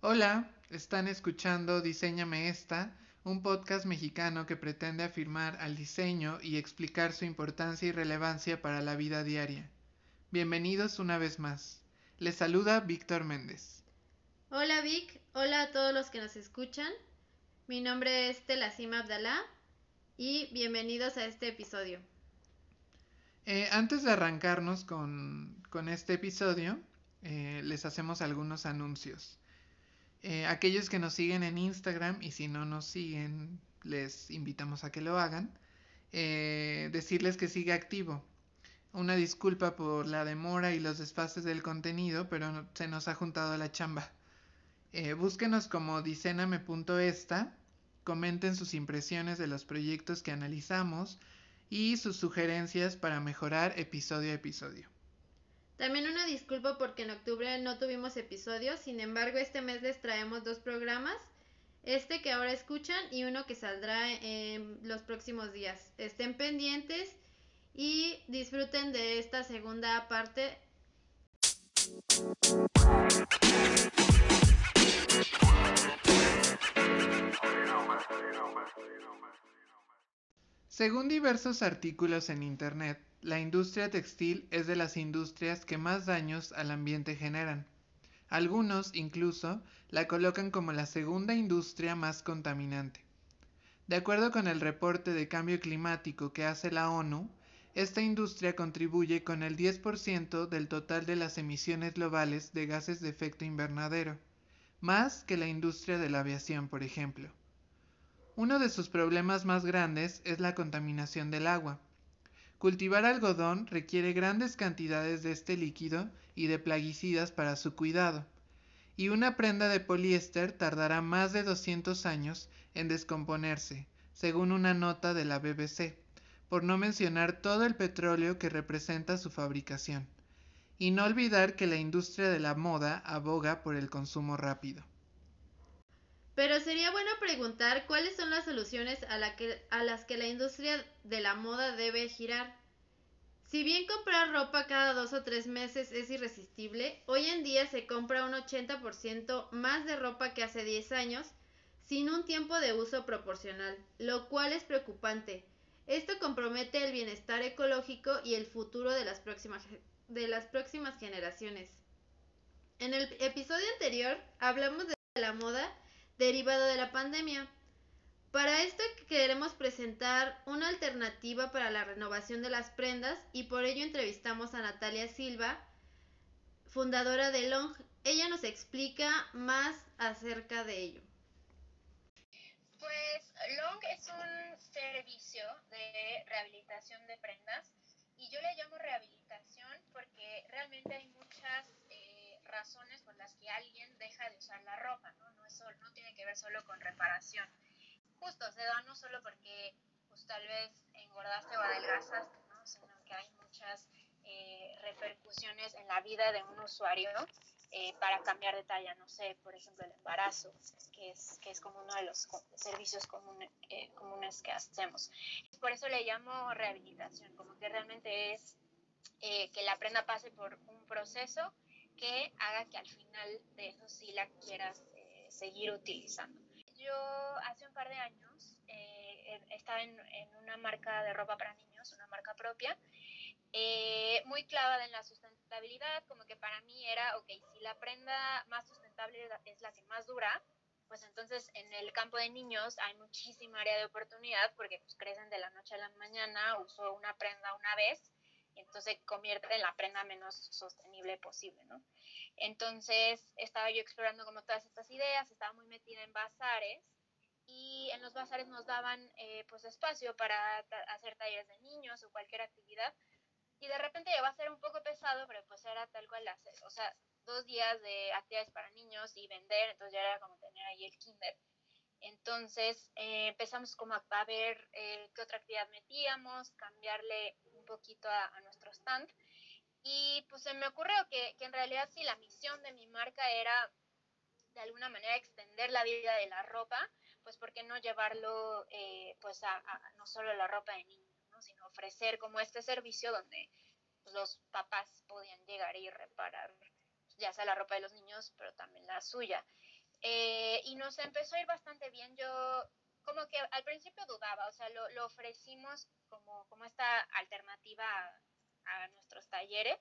Hola, están escuchando Diseñame esta, un podcast mexicano que pretende afirmar al diseño y explicar su importancia y relevancia para la vida diaria. Bienvenidos una vez más. Les saluda Víctor Méndez. Hola Vic, hola a todos los que nos escuchan. Mi nombre es Telasim Abdalá y bienvenidos a este episodio. Eh, antes de arrancarnos con, este episodio, eh, les hacemos algunos anuncios. Eh, aquellos que nos siguen en Instagram y si no nos siguen, les invitamos a que lo hagan. decirles que sigue activo. Una disculpa por la demora y los desfases del contenido, pero se nos ha juntado la chamba. búsquenos como dicename.esta, comenten sus impresiones de los proyectos que analizamos y sus sugerencias para mejorar episodio a episodio. También una disculpa porque en octubre no tuvimos episodios, sin embargo este mes les traemos dos programas, este que ahora escuchan y uno que saldrá en los próximos días. Estén pendientes y disfruten de esta segunda parte. Según diversos artículos en Internet, la industria textil es de las industrias que más daños al ambiente generan. Algunos, incluso, la colocan como la segunda industria más contaminante. De acuerdo con el reporte de cambio climático que hace la ONU, esta industria contribuye con el 10% del total de las emisiones globales de gases de efecto invernadero, más que la industria de la aviación, por ejemplo. Uno de sus problemas más grandes es la contaminación del agua. Cultivar algodón requiere grandes cantidades de este líquido y de plaguicidas para su cuidado, y una prenda de poliéster tardará más de 200 años en descomponerse, según una nota de la BBC, por no mencionar todo el petróleo que representa su fabricación. Y no olvidar que la industria de la moda aboga por el consumo rápido. Pero sería bueno preguntar cuáles son las soluciones a, las que la industria de la moda debe girar. Si bien comprar ropa cada dos o tres meses es irresistible, hoy en día se compra un 80% más de ropa que hace 10 años sin un tiempo de uso proporcional, lo cual es preocupante. Esto compromete el bienestar ecológico y el futuro de las próximas, de las próximas generaciones. En el episodio anterior hablamos de la moda derivado de la pandemia. Para esto queremos presentar una alternativa para la renovación de las prendas y por ello entrevistamos a Natalia Silva, fundadora de Long. Ella nos explica más acerca de ello. Pues Long es un servicio de rehabilitación de prendas y yo le llamo rehabilitación porque realmente hay muchas razones por las que alguien deja de usar la ropa, ¿no? No, es no tiene que ver solo con reparación. Justo, se da no solo porque pues, tal vez engordaste o adelgazaste, ¿no? Sino que hay muchas eh, repercusiones en la vida de un usuario eh, para cambiar de talla, no sé, por ejemplo, el embarazo, que es, que es como uno de los servicios eh, comunes que hacemos. Por eso le llamo rehabilitación, como que realmente es que la prenda pase por un proceso que haga que al final de eso sí la quieras eh, seguir utilizando. Yo hace un par de años eh, estaba en, una marca de ropa para niños, una marca propia, eh, muy clavada en la sustentabilidad, como que para mí era, ok, si la prenda más sustentable es la que más dura, pues entonces en el campo de niños hay muchísima área de oportunidad porque pues crecen de la noche a la mañana, uso una prenda una vez entonces convierte en la prenda menos sostenible posible, ¿no? Entonces estaba yo explorando como todas estas ideas, estaba muy metida en bazares y en los bazares nos daban eh, pues espacio para hacer talleres de niños o cualquier actividad y de repente llegó a ser un poco pesado, pero pues era tal cual, hacer, o sea, dos días de actividades para niños y vender, entonces ya era como tener ahí el kinder. Entonces eh, empezamos como a, ver eh, qué otra actividad metíamos, cambiarle un poquito a, nuestro stand. Y pues se me ocurrió que, que, en realidad sí, la misión de mi marca era de alguna manera extender la vida de la ropa, pues ¿por qué no llevarlo eh, pues a, no solo la ropa de niños, ¿no? sino ofrecer como este servicio donde pues, los papás podían llegar y reparar ya sea la ropa de los niños, pero también la suya. Eh, y nos empezó a ir bastante bien. Yo como que al principio dudaba, o sea, lo, lo ofrecimos como, como esta alternativa a, nuestros talleres,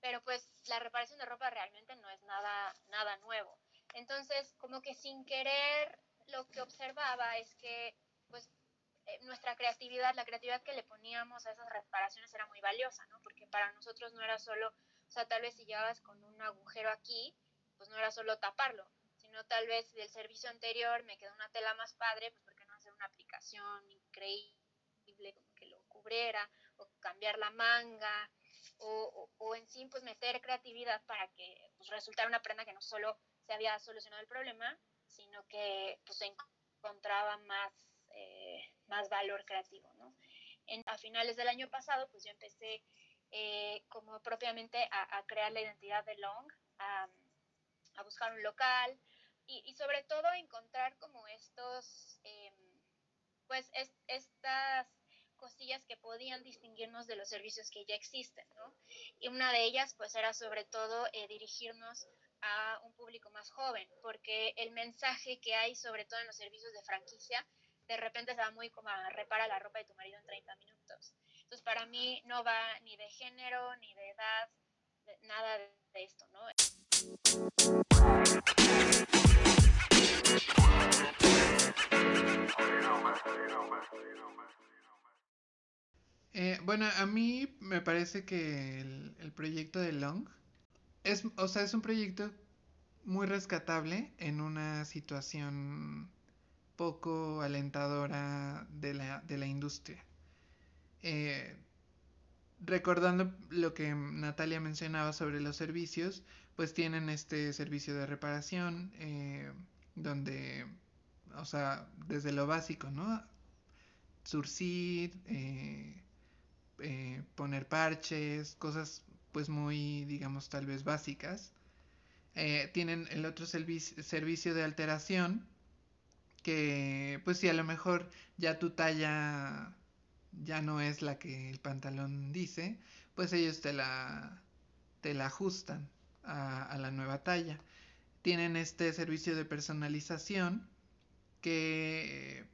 pero pues la reparación de ropa realmente no es nada, nada nuevo. Entonces, como que sin querer, lo que observaba es que pues eh, nuestra creatividad, la creatividad que le poníamos a esas reparaciones era muy valiosa, ¿no? Porque para nosotros no era solo, o sea, tal vez si llevabas con un agujero aquí, pues no era solo taparlo, sino tal vez del servicio anterior me quedó una tela más padre, pues porque no hacer una aplicación increíble como que lo cubriera, o cambiar la manga, o, o, o en sí, pues meter creatividad para que pues, resultara una prenda que no solo se había solucionado el problema, sino que pues se encontraba más eh, más valor creativo, ¿no? En, a finales del año pasado, pues yo empecé eh, como propiamente a, a, crear la identidad de Long, a, a buscar un local y, y, sobre todo encontrar como estos, eh, pues es, estas cosillas que podían distinguirnos de los servicios que ya existen, ¿no? Y una de ellas, pues era sobre todo eh, dirigirnos a un público más joven, porque el mensaje que hay, sobre todo en los servicios de franquicia, de repente se muy como a repara la ropa de tu marido en 30 minutos. Entonces, para mí no va ni de género, ni de edad, de, nada de esto, ¿no? Eh, bueno, a mí me parece que el, proyecto de Long es, o sea, es un proyecto muy rescatable en una situación poco alentadora de la, de la industria. Eh, recordando lo que Natalia mencionaba sobre los servicios, pues tienen este servicio de reparación eh, donde, o sea, desde lo básico, ¿no? Surcir, eh, eh, poner parches, cosas pues muy, digamos, tal vez básicas. Eh, tienen el otro servicio, de alteración, que pues si a lo mejor ya tu talla ya no es la que el pantalón dice, pues ellos te la, te la ajustan a, a la nueva talla. Tienen este servicio de personalización que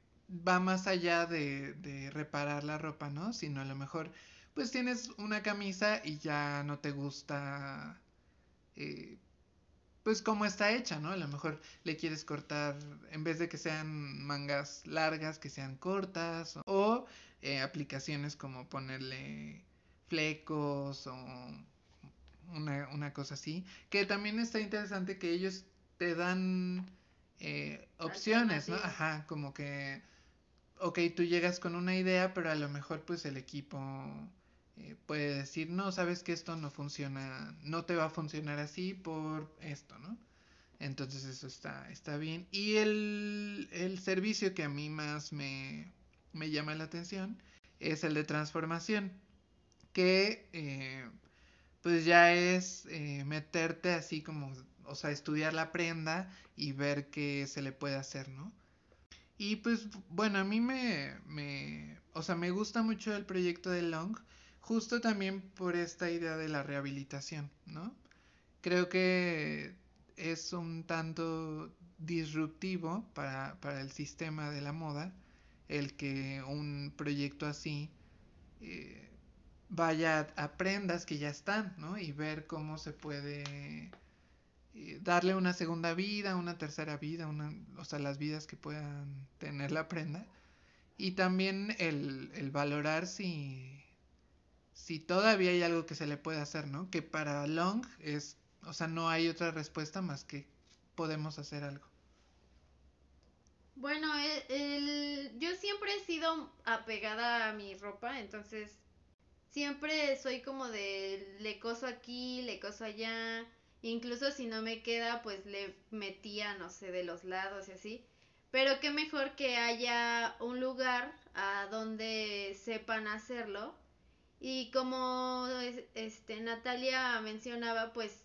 va más allá de, de, reparar la ropa, ¿no? Sino a lo mejor, pues tienes una camisa y ya no te gusta, eh, pues cómo está hecha, ¿no? A lo mejor le quieres cortar, en vez de que sean mangas largas, que sean cortas, o, o eh, aplicaciones como ponerle flecos o una, una cosa así, que también está interesante que ellos te dan eh, opciones, ¿no? Ajá, como que, ok, tú llegas con una idea, pero a lo mejor pues el equipo eh, puede decir, no, sabes que esto no funciona, no te va a funcionar así por esto, ¿no? Entonces eso está, está bien. Y el, el servicio que a mí más me, me llama la atención es el de transformación, que eh, pues ya es eh, meterte así como, o sea, estudiar la prenda y ver qué se le puede hacer, ¿no? Y pues bueno, a mí me, me, o sea, me gusta mucho el proyecto de Long, justo también por esta idea de la rehabilitación, ¿no? Creo que es un tanto disruptivo para, para el sistema de la moda el que un proyecto así eh, vaya a, prendas que ya están, ¿no? Y ver cómo se puede darle una segunda vida, una tercera vida, una, o sea, las vidas que puedan tener la prenda. Y también el, el valorar si, si todavía hay algo que se le puede hacer, ¿no? Que para Long es, o sea, no hay otra respuesta más que podemos hacer algo. Bueno, el, el, yo siempre he sido apegada a mi ropa, entonces siempre soy como de le coso aquí, le coso allá, incluso si no me queda, pues le metía, no sé, de los lados y así. Pero qué mejor que haya un lugar a donde sepan hacerlo y como este Natalia mencionaba, pues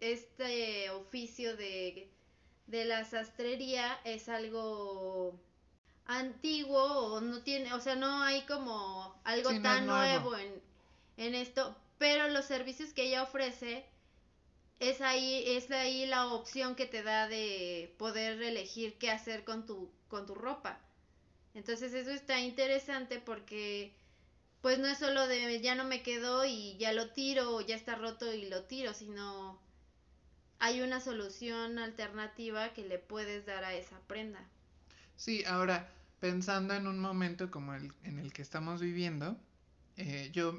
este oficio de, de la sastrería es algo antiguo o no tiene, o sea, no hay como algo sí, tan nuevo, nuevo en, en esto, pero los servicios que ella ofrece es ahí, es ahí la opción que te da de poder elegir qué hacer con tu, con tu ropa. Entonces eso está interesante porque pues no es solo de ya no me quedó y ya lo tiro o ya está roto y lo tiro, sino hay una solución alternativa que le puedes dar a esa prenda. Sí, ahora pensando en un momento como el en el que estamos viviendo, eh, yo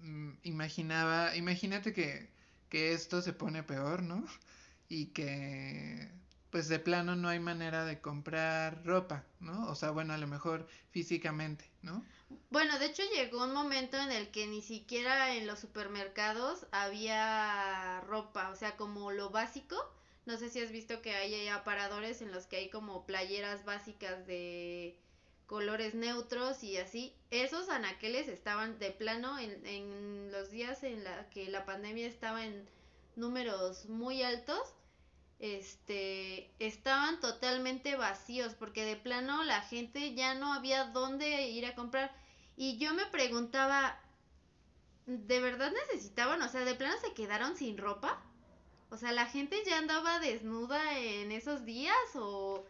mm, imaginaba, imagínate que, que esto se pone peor, ¿no? Y que pues de plano no hay manera de comprar ropa, ¿no? O sea, bueno, a lo mejor físicamente, ¿no? Bueno, de hecho llegó un momento en el que ni siquiera en los supermercados había ropa, o sea, como lo básico. No sé si has visto que hay aparadores en los que hay como playeras básicas de colores neutros y así. Esos anaqueles estaban de plano en, en los días en la que la pandemia estaba en números muy altos este, estaban totalmente vacíos porque de plano la gente ya no había dónde ir a comprar. Y yo me preguntaba, ¿de verdad necesitaban? O sea, ¿de plano se quedaron sin ropa? O sea, ¿la gente ya andaba desnuda en esos días o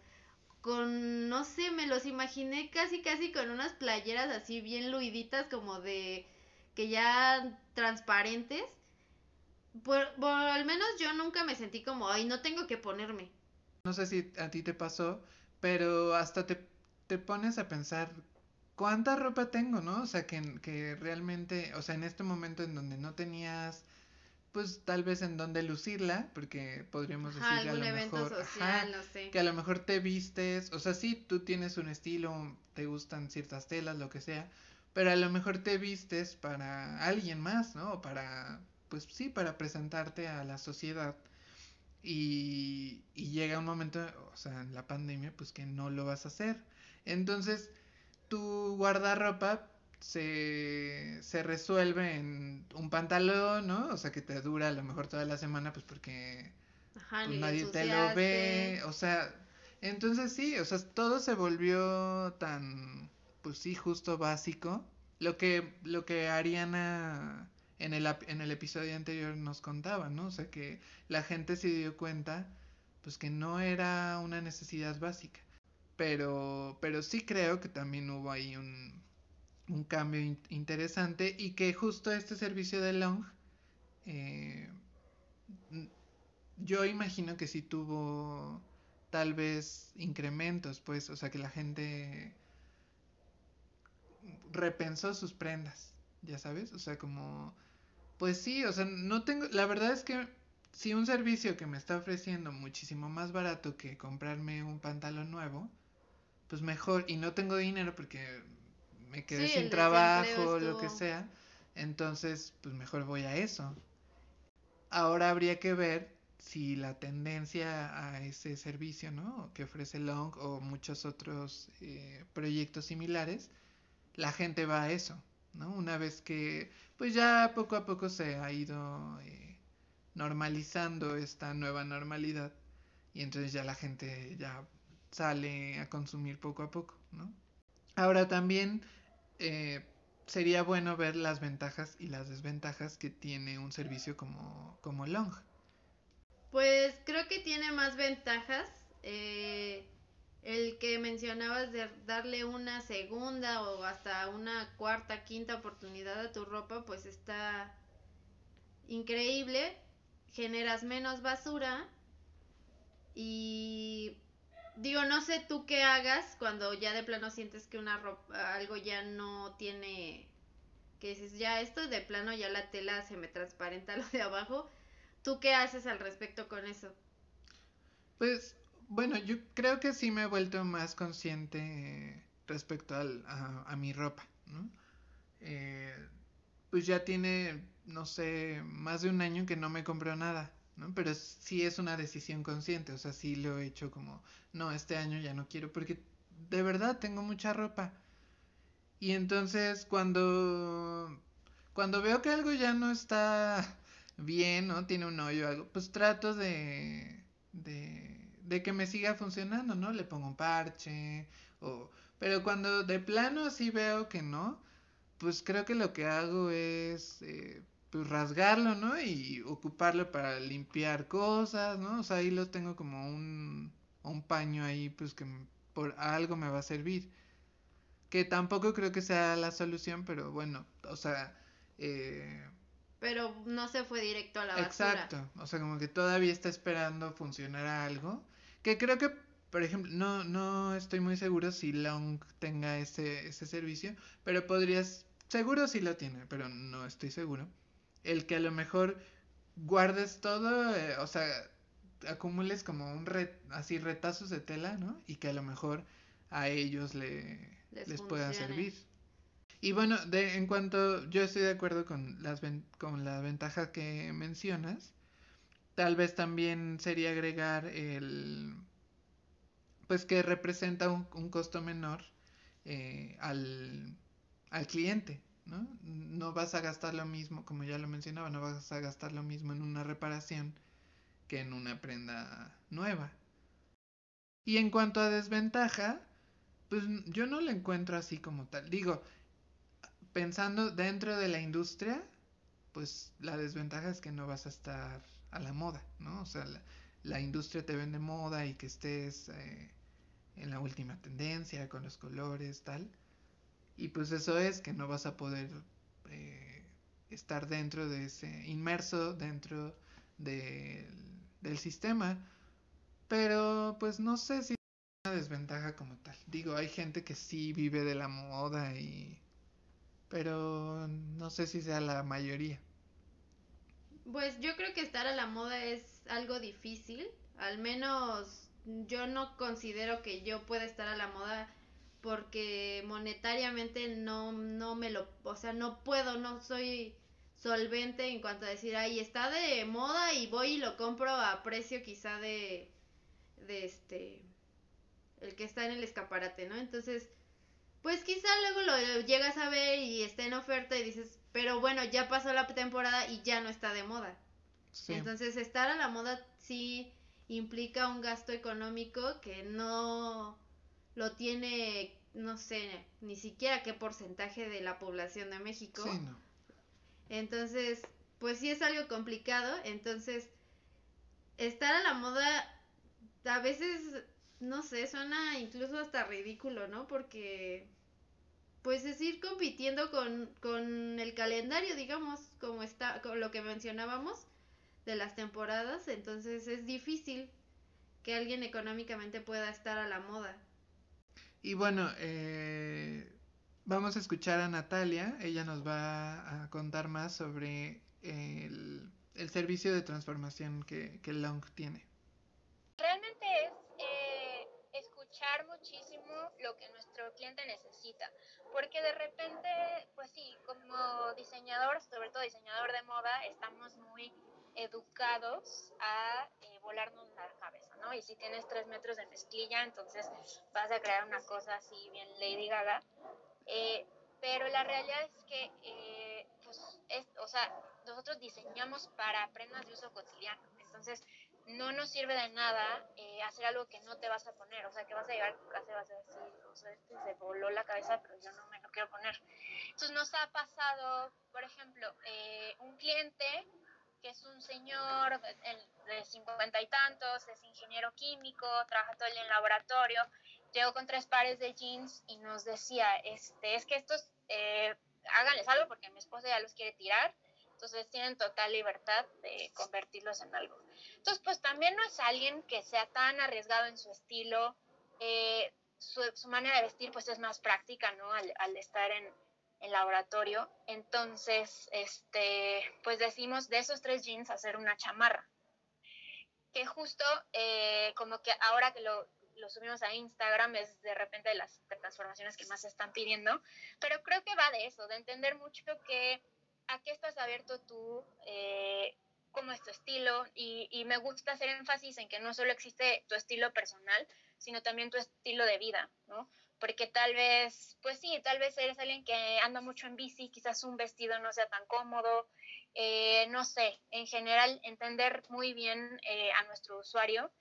con, no sé, me los imaginé casi, casi con unas playeras así bien luiditas como de, que ya transparentes? Por, al menos yo nunca me sentí como, ay, no tengo que ponerme. No sé si a ti te pasó, pero hasta te, te pones a pensar, ¿cuánta ropa tengo, no? O sea, que, que realmente, o sea, en este momento en donde no tenías, pues tal vez en donde lucirla, porque podríamos decir que a lo mejor, social, no sé. que a lo mejor te vistes, o sea, sí, tú tienes un estilo, te gustan ciertas telas, lo que sea, pero a lo mejor te vistes para alguien más, ¿no? Para pues sí, para presentarte a la sociedad. Y, y llega un momento, o sea, en la pandemia, pues que no lo vas a hacer. Entonces, tu guardarropa se, se resuelve en un pantalón, ¿no? O sea, que te dura a lo mejor toda la semana, pues porque Ajá, pues, nadie te lo ve. O sea, entonces sí, o sea, todo se volvió tan, pues sí, justo básico. Lo que, lo que Ariana en el, en el episodio anterior nos contaba, ¿no? O sea, que la gente se dio cuenta, pues que no era una necesidad básica. Pero, pero sí creo que también hubo ahí un, un cambio in interesante y que justo este servicio de Long, eh, yo imagino que sí tuvo tal vez incrementos, pues, o sea, que la gente repensó sus prendas, ya sabes, o sea, como pues sí, o sea, no tengo, la verdad es que si un servicio que me está ofreciendo muchísimo más barato que comprarme un pantalón nuevo, pues mejor, y no tengo dinero porque me quedé Sí, sin trabajo, lo que sea, entonces pues mejor voy a eso. Ahora habría que ver si la tendencia a ese servicio, ¿no? Que ofrece Long o muchos otros eh, proyectos similares, la gente va a eso, ¿no? Una vez que, pues ya poco a poco se ha ido eh, normalizando esta nueva normalidad y entonces ya la gente ya sale a consumir poco a poco, ¿no? Ahora también eh, sería bueno ver las ventajas y las desventajas que tiene un servicio como, como Long. Pues creo que tiene más ventajas. eh, el que mencionabas de darle una segunda o hasta una cuarta, quinta oportunidad a tu ropa, pues está increíble. Generas menos basura. Y digo, no sé tú qué hagas cuando ya de plano sientes que una ropa, algo ya no tiene, que dices, ya esto de plano ya la tela se me transparenta lo de abajo. ¿Tú qué haces al respecto con eso? Pues bueno, yo creo que sí me he vuelto más consciente respecto al, a, a, mi ropa, ¿no? Eh, pues ya tiene, no sé, más de un año que no me compro nada, ¿no? Pero sí es una decisión consciente, o sea, sí lo he hecho como, no, este año ya no quiero, porque de verdad tengo mucha ropa. Y entonces cuando, cuando veo que algo ya no está bien, ¿no? Tiene un hoyo o algo, pues trato de, de de que me siga funcionando, ¿no? Le pongo un parche, o... pero cuando de plano así veo que no, pues creo que lo que hago es, eh, pues rasgarlo, ¿no? Y ocuparlo para limpiar cosas, ¿no? O sea, ahí lo tengo como un, un paño ahí, pues que por algo me va a servir. Que tampoco creo que sea la solución, pero bueno, o sea... Eh, pero no se fue directo a la basura. Exacto, o sea, como que todavía está esperando funcionar algo. Que creo que, por ejemplo, no, no estoy muy seguro si Long tenga ese, ese servicio, pero podrías, seguro si lo tiene, pero no estoy seguro el que a lo mejor guardes todo, eh, o sea, acumules como un red, así retazos de tela, ¿no? Y que a lo mejor a ellos le, les, pueda servir. Y bueno, de, en cuanto yo estoy de acuerdo con, las con la ventaja que mencionas, tal vez también sería agregar el, pues que representa un, costo menor eh, al, al cliente, ¿no? No vas a gastar lo mismo, como ya lo mencionaba, no vas a gastar lo mismo en una reparación que en una prenda nueva. Y en cuanto a desventaja, pues yo no la encuentro así como tal. Digo, pensando dentro de la industria, pues la desventaja es que no vas a estar a la moda, ¿no? O sea, la, industria te vende moda y que estés eh, en la última tendencia con los colores, tal. Y pues eso es que no vas a poder eh, estar dentro de ese, inmerso dentro del sistema. Pero pues no sé si es una desventaja como tal. Digo, hay gente que sí vive de la moda y... Pero no sé si sea la mayoría. Pues yo creo que estar a la moda es algo difícil. Al menos yo no considero que yo pueda estar a la moda porque monetariamente no, no me lo, o sea, no puedo, no soy solvente en cuanto a decir, ay, está de moda y voy y lo compro a precio quizá de, de este, el que está en el escaparate, ¿no? Entonces, pues quizá luego lo llegas a ver y está en oferta y dices, pero bueno, ya pasó la temporada y ya no está de moda. Entonces, estar a la moda sí implica un gasto económico que no lo tiene, no sé, ni siquiera qué porcentaje de la población de México. Sí, no. Entonces, pues sí es algo complicado. Entonces, estar a la moda a veces, no sé, suena incluso hasta ridículo, ¿no? Porque, pues es ir compitiendo con, con el calendario, digamos, como está, con lo que mencionábamos de las temporadas. Entonces, es difícil que alguien económicamente pueda estar a la moda. Y bueno, eh, vamos a escuchar a Natalia. Ella nos va a contar más sobre el, servicio de transformación que, que, Long tiene. Realmente es eh, escuchar muchísimo lo que nuestro cliente necesita. Porque de repente, pues sí, como diseñador, sobre todo diseñador de moda, estamos muy educados a eh, volarnos la cabeza, ¿no? Y si tienes tres metros de mezclilla, entonces vas a crear una cosa así bien Lady Gaga. Eh, pero la realidad es que, eh, pues, es, o sea, nosotros diseñamos para prendas de uso cotidiano. Entonces, no nos sirve de nada hacer algo que no te vas a poner. O sea, que vas a llegar a tu casa y vas a decir, o sea, este se voló la cabeza, pero yo no me lo quiero poner. Entonces, nos ha pasado, por ejemplo, un cliente que es un señor de cincuenta y tantos, es ingeniero químico, trabaja todo el día en laboratorio, llegó con tres pares de jeans y nos decía, este, es que estos, eh, háganles algo porque mi esposa ya los quiere tirar, entonces tienen total libertad de convertirlos en algo. Entonces, pues también no es alguien que sea tan arriesgado en su estilo, eh, su, manera de vestir pues es más práctica, ¿no? al estar en, en laboratorio. Entonces, este, pues decimos de esos tres jeans hacer una chamarra. Que justo eh, como que ahora que lo, lo, subimos a Instagram es de repente de las transformaciones que más se están pidiendo. Pero creo que va de eso, de entender mucho que a qué estás abierto tú, eh, cómo es tu estilo. Y, y me gusta hacer énfasis en que no solo existe tu estilo personal, sino también tu estilo de vida, ¿no? Porque tal vez, pues sí, tal vez eres alguien que anda mucho en bici, quizás un vestido no sea tan cómodo, eh, no sé, en general entender muy bien eh, a nuestro usuario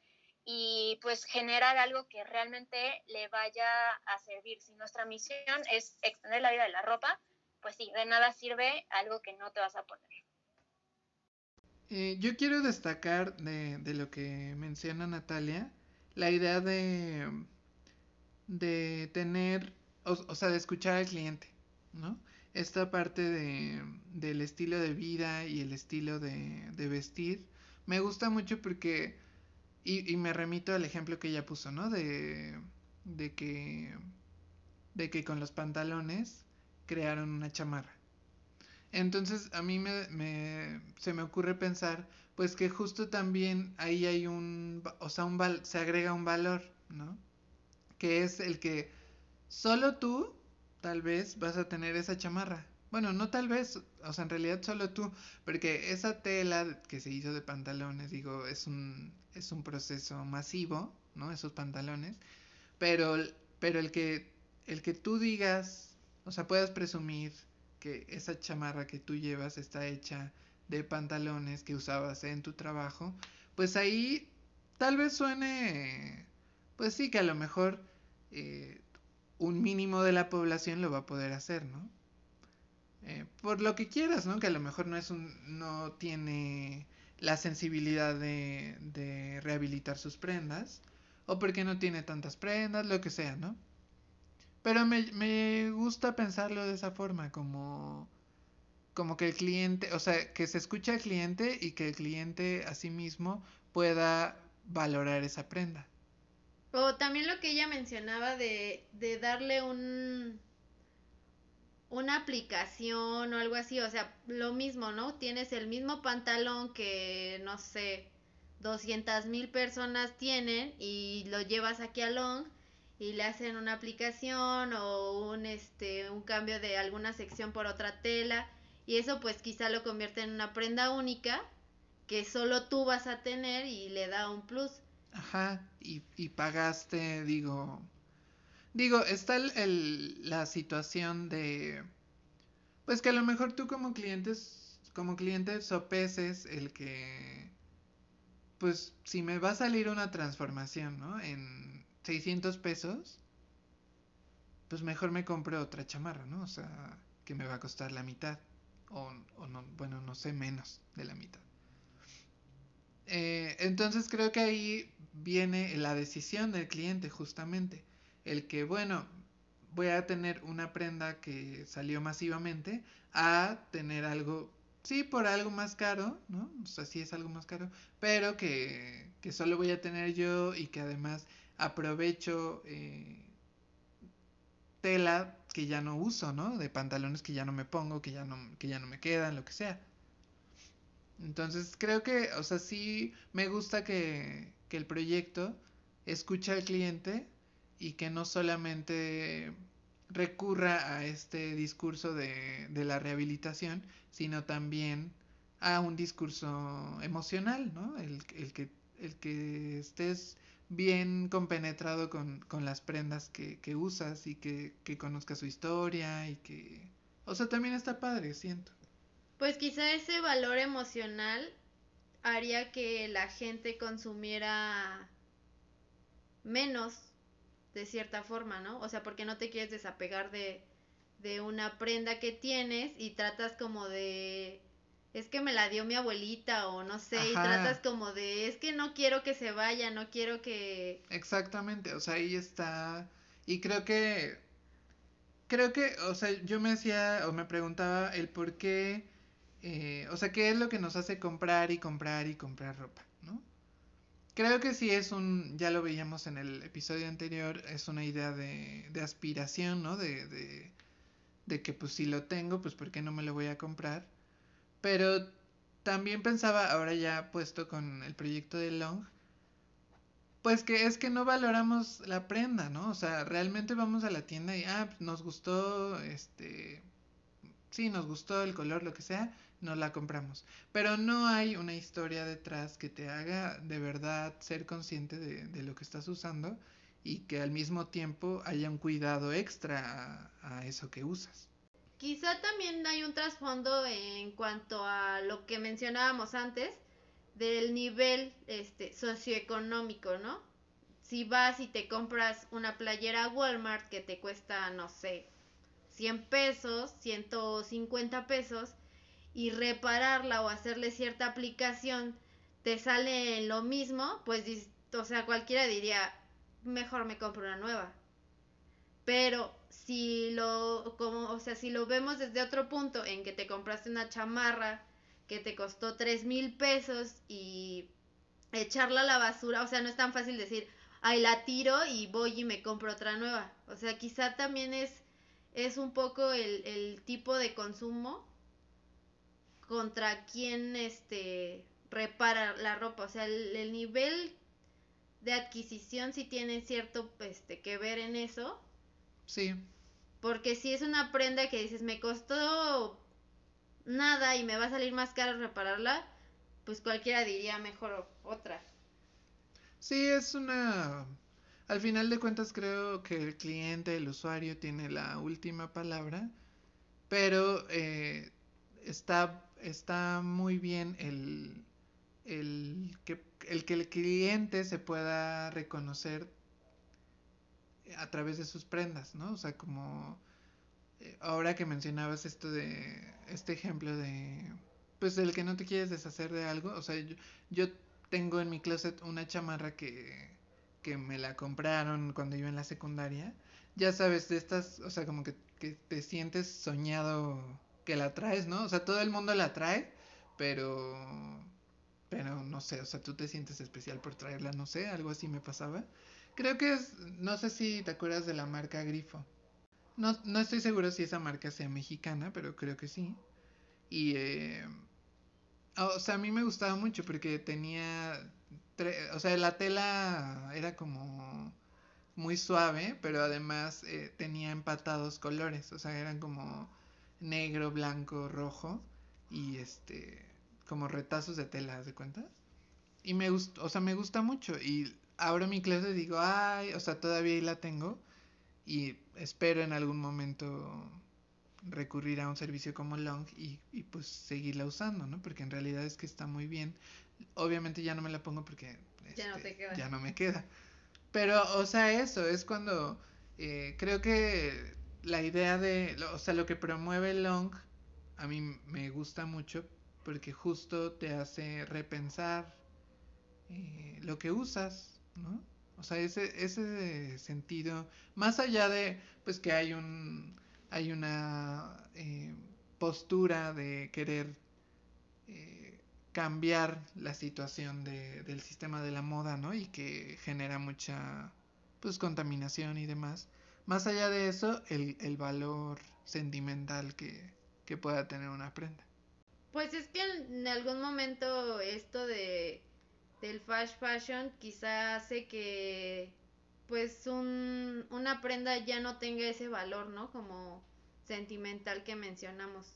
y pues generar algo que realmente le vaya a servir. Si nuestra misión es extender la vida de la ropa, pues sí, de nada sirve algo que no te vas a poner. Eh, yo quiero destacar de, de, lo que menciona Natalia, la idea de, de tener, o, sea, de escuchar al cliente, ¿no? Esta parte de, del estilo de vida y el estilo de, de vestir me gusta mucho porque, y, y, me remito al ejemplo que ella puso, ¿no? De, de que, de que con los pantalones crearon una chamarra. Entonces a mí me, me, se me ocurre pensar pues que justo también ahí hay un, o sea, un val, se agrega un valor, ¿no? Que es el que solo tú tal vez vas a tener esa chamarra. Bueno, no tal vez, o sea, en realidad solo tú, porque esa tela que se hizo de pantalones, digo, es un, es un proceso masivo, ¿no? Esos pantalones, pero, pero el que, el que tú digas, o sea, puedas presumir que esa chamarra que tú llevas está hecha de pantalones que usabas en tu trabajo, pues ahí tal vez suene, pues sí, que a lo mejor eh, un mínimo de la población lo va a poder hacer, ¿no? Eh, por lo que quieras, ¿no? Que a lo mejor no es un, no tiene la sensibilidad de, de rehabilitar sus prendas, o porque no tiene tantas prendas, lo que sea, ¿no? Pero me, me gusta pensarlo de esa forma, como, como que el cliente, o sea, que se escucha al cliente y que el cliente a sí mismo pueda valorar esa prenda. O también lo que ella mencionaba de, de darle un una aplicación o algo así, o sea, lo mismo, ¿no? Tienes el mismo pantalón que, no sé, 200 mil personas tienen y lo llevas aquí a Long y le hacen una aplicación o un este un cambio de alguna sección por otra tela y eso pues quizá lo convierte en una prenda única que solo tú vas a tener y le da un plus. Ajá, y, y pagaste, digo, digo, está el, el, la situación de, pues que a lo mejor tú como clientes, como cliente sopeses el que, pues si me va a salir una transformación, ¿no? En 600 pesos, pues mejor me compro otra chamarra, ¿no? O sea, que me va a costar la mitad. O, o no, bueno, no sé, menos de la mitad. Eh, entonces creo que ahí viene la decisión del cliente justamente. El que, bueno, voy a tener una prenda que salió masivamente a tener algo, sí, por algo más caro, ¿no? O sea, sí es algo más caro, pero que, que solo voy a tener yo y que además aprovecho eh, tela que ya no uso, ¿no? De pantalones que ya no me pongo, que ya no, que ya no me quedan, lo que sea. Entonces creo que, o sea, sí me gusta que, que el proyecto escucha al cliente y que no solamente recurra a este discurso de, de la rehabilitación, sino también a un discurso emocional, ¿no? El, el, que, el que estés bien compenetrado con, con las prendas que, que usas y que, que conozcas su historia y que... O sea, también está padre, siento. Pues quizá ese valor emocional haría que la gente consumiera menos de cierta forma, ¿no? O sea, porque no te quieres desapegar de, de una prenda que tienes y tratas como de es que me la dio mi abuelita o no sé, Ajá. y tratas como de, es que no quiero que se vaya, no quiero que... Exactamente, o sea, ahí está, y creo que, creo que, o sea, yo me hacía o me preguntaba el por qué, eh, o sea, qué es lo que nos hace comprar y comprar y comprar ropa, ¿no? Creo que sí es un, ya lo veíamos en el episodio anterior, es una idea de, de aspiración, ¿no? De, de, de que pues si lo tengo, pues ¿por qué no me lo voy a comprar? Pero también pensaba, ahora ya puesto con el proyecto de Long, pues que es que no valoramos la prenda, ¿no? O sea, realmente vamos a la tienda y, ah, nos gustó, este, sí, nos gustó el color, lo que sea, nos la compramos. Pero no hay una historia detrás que te haga de verdad ser consciente de, de lo que estás usando y que al mismo tiempo haya un cuidado extra a, a eso que usas. Quizá también hay un trasfondo en cuanto a lo que mencionábamos antes del nivel este socioeconómico, ¿no? Si vas y te compras una playera Walmart que te cuesta, no sé, 100 pesos, 150 pesos, y repararla o hacerle cierta aplicación te sale lo mismo, pues, o sea, cualquiera diría, mejor me compro una nueva. Pero si lo, como, o sea, si lo vemos desde otro punto, en que te compraste una chamarra que te costó tres mil pesos y echarla a la basura, o sea, no es tan fácil decir, ay, la tiro y voy y me compro otra nueva. O sea, quizá también es, es un poco el, el tipo de consumo contra quien este repara la ropa. O sea, el, el nivel de adquisición sí tiene cierto este que ver en eso. Sí. Porque si es una prenda que dices, me costó nada y me va a salir más caro repararla, pues cualquiera diría mejor otra. Sí, es una... Al final de cuentas creo que el cliente, el usuario tiene la última palabra, pero eh, está, está muy bien el, el, que, el que el cliente se pueda reconocer a través de sus prendas, ¿no? O sea, como eh, ahora que mencionabas esto de este ejemplo de pues el que no te quieres deshacer de algo, o sea, yo, yo tengo en mi closet una chamarra que, que me la compraron cuando iba en la secundaria. Ya sabes, de estas, o sea, como que, que te sientes soñado que la traes, ¿no? O sea, todo el mundo la trae, pero pero no sé, o sea, tú te sientes especial por traerla, no sé, algo así me pasaba. Creo que es, no sé si te acuerdas de la marca Grifo. No, no estoy seguro si esa marca sea mexicana, pero creo que sí. Y, eh, o sea, a mí me gustaba mucho porque tenía, o sea, la tela era como muy suave, pero además eh, tenía empatados colores, o sea, eran como negro, blanco, rojo y este, como retazos de tela, ¿de cuenta? Y me gusta, o sea, me gusta mucho y abro mi clase y digo, ay, o sea, todavía ahí la tengo y espero en algún momento recurrir a un servicio como Long y, y, pues seguirla usando, ¿no? Porque en realidad es que está muy bien. Obviamente ya no me la pongo porque ya, no, este, te queda. ya no me queda. Pero, o sea, eso es cuando eh, creo que la idea de, o sea, lo que promueve Long a mí me gusta mucho porque justo te hace repensar eh, lo que usas, ¿no? O sea, ese, ese sentido, más allá de, pues que hay un, hay una eh, postura de querer eh, cambiar la situación de, del sistema de la moda, ¿no? Y que genera mucha, pues, contaminación y demás. Más allá de eso, el, el valor sentimental que, que pueda tener una prenda. Pues es que en algún momento esto de del fast fashion quizá hace que pues un, una prenda ya no tenga ese valor, ¿no? Como sentimental que mencionamos.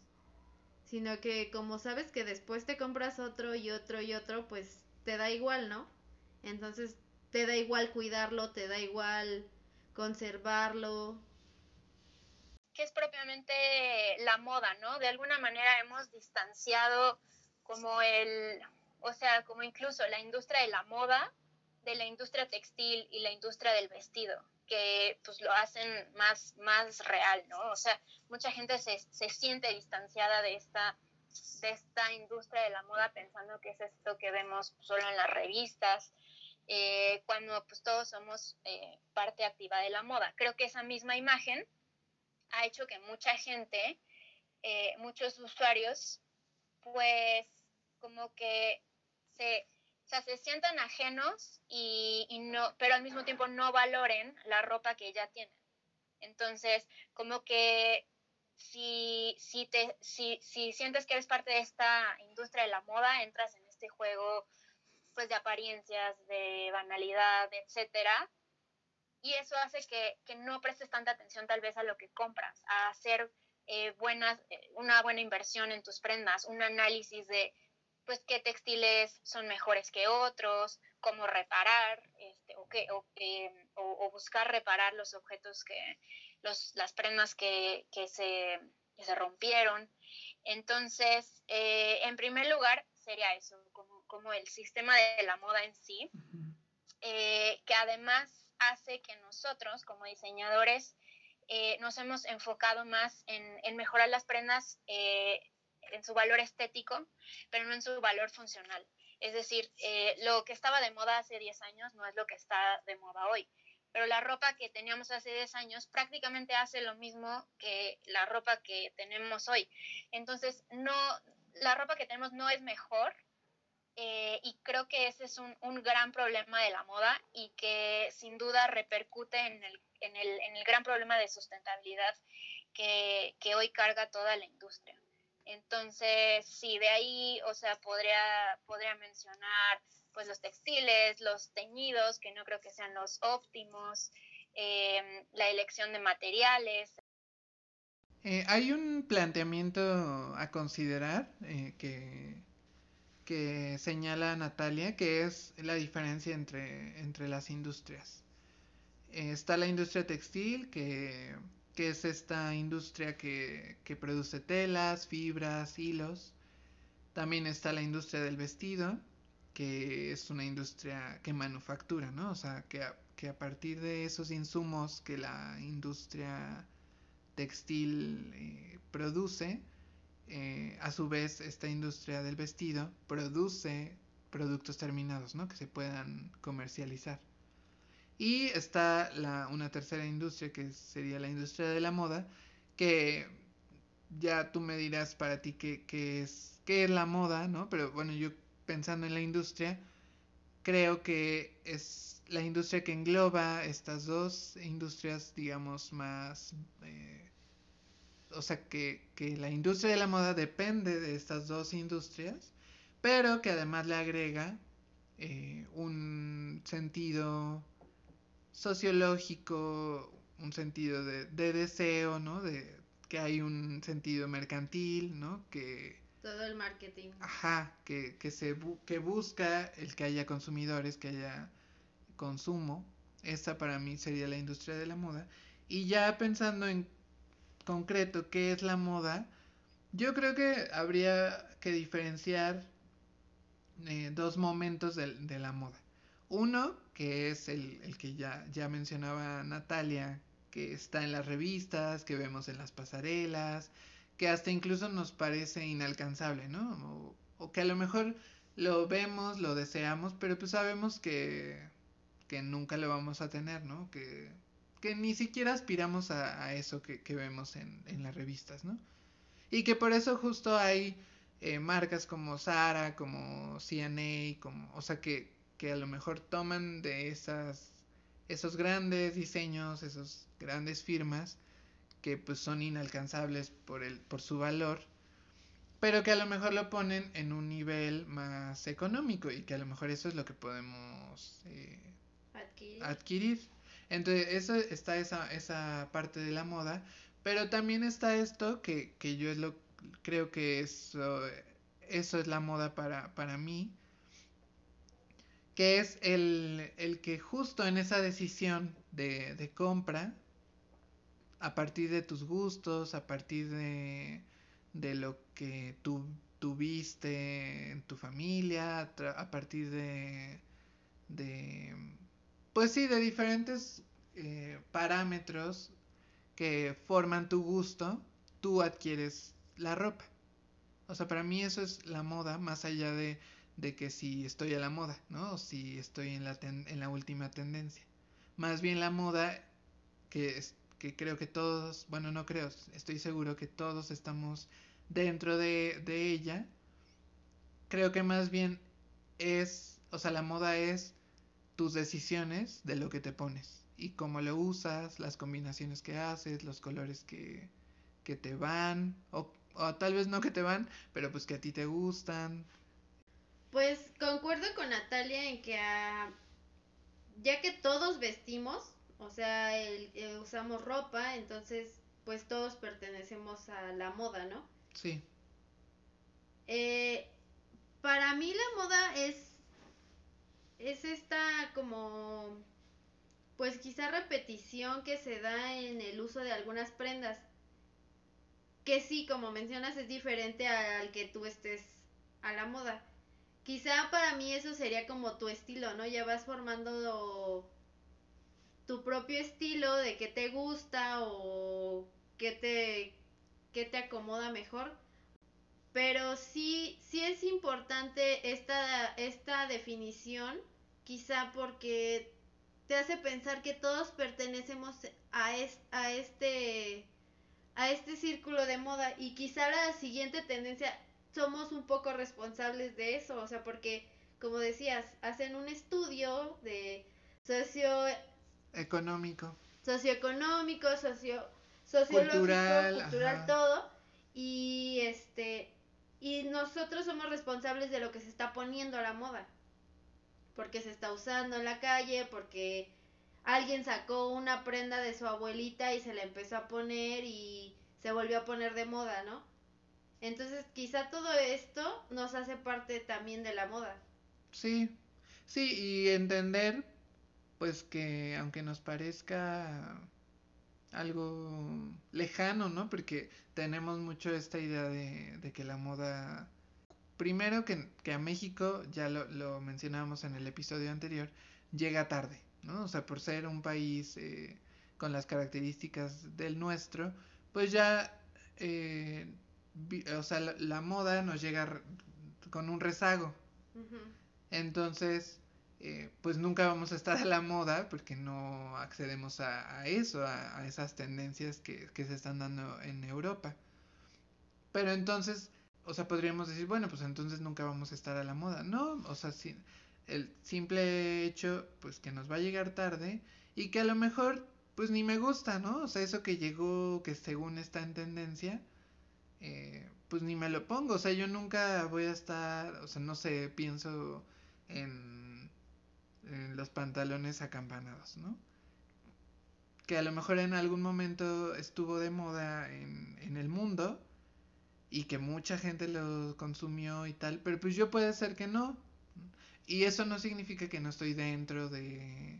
Sino que como sabes que después te compras otro y otro y otro, pues te da igual, ¿no? Entonces te da igual cuidarlo, te da igual conservarlo. Que es propiamente la moda, ¿no? De alguna manera hemos distanciado como el, o sea, como incluso la industria de la moda, de la industria textil y la industria del vestido, que pues lo hacen más, más real, ¿no? O sea, mucha gente se, se siente distanciada de esta, de esta industria de la moda pensando que es esto que vemos solo en las revistas, eh, cuando pues todos somos eh, parte activa de la moda. Creo que esa misma imagen ha hecho que mucha gente, eh, muchos usuarios, pues como que se, o sea, se sientan ajenos y, y, no, pero al mismo tiempo no valoren la ropa que ya tienen. Entonces, como que si, si, te, si, si sientes que eres parte de esta industria de la moda, entras en este juego pues de apariencias, de banalidad, etcétera, y eso hace que, que, no prestes tanta atención tal vez a lo que compras, a hacer eh, buenas, eh, una buena inversión en tus prendas, un análisis de pues qué textiles son mejores que otros, cómo reparar este, o, qué, o, o, buscar reparar los objetos que, los, las prendas que, que, se, que se rompieron. Entonces, eh, en primer lugar, sería eso, como, como, el sistema de la moda en sí, eh, que además hace que nosotros como diseñadores eh, nos hemos enfocado más en, en mejorar las prendas en su valor estético, pero no en su valor funcional. Es decir, eh, lo que estaba de moda hace 10 años no es lo que está de moda hoy. Pero la ropa que teníamos hace 10 años prácticamente hace lo mismo que la ropa que tenemos hoy. Entonces, no, la ropa que tenemos no es mejor, eh, y creo que ese es un, un, gran problema de la moda y que sin duda repercute en el, en el, en el gran problema de sustentabilidad que, que, hoy carga toda la industria. Entonces, sí, de ahí, o sea, podría, podría mencionar pues los textiles, los teñidos, que no creo que sean los óptimos, eh, la elección de materiales. Eh, hay un planteamiento a considerar que, que señala Natalia, que es la diferencia entre, entre las industrias. está la industria textil, que que es esta industria que, produce telas, fibras, hilos. También está la industria del vestido, que es una industria que manufactura, ¿no? O sea, que a, que a partir de esos insumos que la industria textil eh, produce, eh, a su vez esta industria del vestido produce productos terminados, ¿no? Que se puedan comercializar. Y está la, una tercera industria que sería la industria de la moda, que ya tú me dirás para ti qué, es, qué es la moda, ¿no? Pero bueno, yo pensando en la industria, creo que es la industria que engloba estas dos industrias, digamos, más... Eh, o sea, que, que la industria de la moda depende de estas dos industrias, pero que además le agrega eh, un sentido sociológico, un sentido de, deseo, ¿no? De que hay un sentido mercantil, ¿no? Que todo el marketing. Ajá, que, que se que busca el que haya consumidores, que haya consumo. Esa para mí sería la industria de la moda. Y ya pensando en concreto qué es la moda, yo creo que habría que diferenciar eh, dos momentos de la moda. Uno, que es el, que ya, ya mencionaba Natalia, que está en las revistas, que vemos en las pasarelas, que hasta incluso nos parece inalcanzable, ¿no? O, que a lo mejor lo vemos, lo deseamos, pero pues sabemos que, que nunca lo vamos a tener, ¿no? Que, que ni siquiera aspiramos a, eso que, vemos en, en, las revistas, ¿no? Y que por eso justo hay eh, marcas como Zara, como CNA, como, o sea, que, que a lo mejor toman de esas esos grandes diseños, esas grandes firmas que pues son inalcanzables por el por su valor, pero que a lo mejor lo ponen en un nivel más económico y que a lo mejor eso es lo que podemos eh, adquirir. Entonces, eso está esa, esa parte de la moda, pero también está esto que, que yo es lo creo que eso, eso es la moda para, para mí, que es el, el que justo en esa decisión de, de, compra, a partir de tus gustos, a partir de, de lo que tú tuviste en tu familia, a partir de, de, pues sí, de diferentes eh, parámetros que forman tu gusto, tú adquieres la ropa. O sea, para mí eso es la moda, más allá de de que si estoy a la moda, ¿no? O si estoy en la, en la última tendencia. Más bien la moda, que, que creo que todos, bueno, no creo, estoy seguro que todos estamos dentro de, de ella. Creo que más bien es, o sea, la moda es tus decisiones de lo que te pones y cómo lo usas, las combinaciones que haces, los colores que, que te van, o, o tal vez no que te van, pero pues que a ti te gustan, pues concuerdo con Natalia en que ah, ya que todos vestimos, o sea, eh, usamos ropa, entonces pues todos pertenecemos a la moda, ¿no? Sí. Eh, para mí la moda es es esta como pues quizá repetición que se da en el uso de algunas prendas que sí como mencionas es diferente al que tú estés a la moda Quizá para mí eso sería como tu estilo, ¿no? Ya vas formando tu propio estilo de qué te gusta o qué te, qué te acomoda mejor. Pero sí, sí es importante esta, esta definición, quizá porque te hace pensar que todos pertenecemos a, a este a este círculo de moda y quizá la siguiente tendencia somos un poco responsables de eso, o sea, porque como decías, hacen un estudio de socio económico, socioeconómico, socio sociológico, cultural, todo y este y nosotros somos responsables de lo que se está poniendo a la moda. Porque se está usando en la calle, porque alguien sacó una prenda de su abuelita y se la empezó a poner y se volvió a poner de moda, ¿no? Entonces quizá todo esto nos hace parte también de la moda. Sí, sí, y entender pues que aunque nos parezca algo lejano, ¿no? Porque tenemos mucho esta idea de, de que la moda, primero que, que a México, ya lo, lo mencionábamos en el episodio anterior, llega tarde. ¿no? O sea, por ser un país eh, con las características del nuestro, pues ya, eh, o sea, la, moda nos llega con un rezago. Entonces, eh, pues nunca vamos a estar a la moda porque no accedemos a, eso, a, esas tendencias que, que, se están dando en Europa. Pero entonces, o sea, podríamos decir, bueno, pues entonces nunca vamos a estar a la moda. No, o sea, sí, el simple hecho pues que nos va a llegar tarde y que a lo mejor pues ni me gusta, ¿no? O sea, eso que llegó, que según está en tendencia, eh, pues ni me lo pongo, o sea, yo nunca voy a estar, o sea, no sé, pienso en, los pantalones acampanados, ¿no? Que a lo mejor en algún momento estuvo de moda en, en el mundo y que mucha gente lo consumió y tal, pero pues yo puede ser que no, y eso no significa que no estoy dentro de,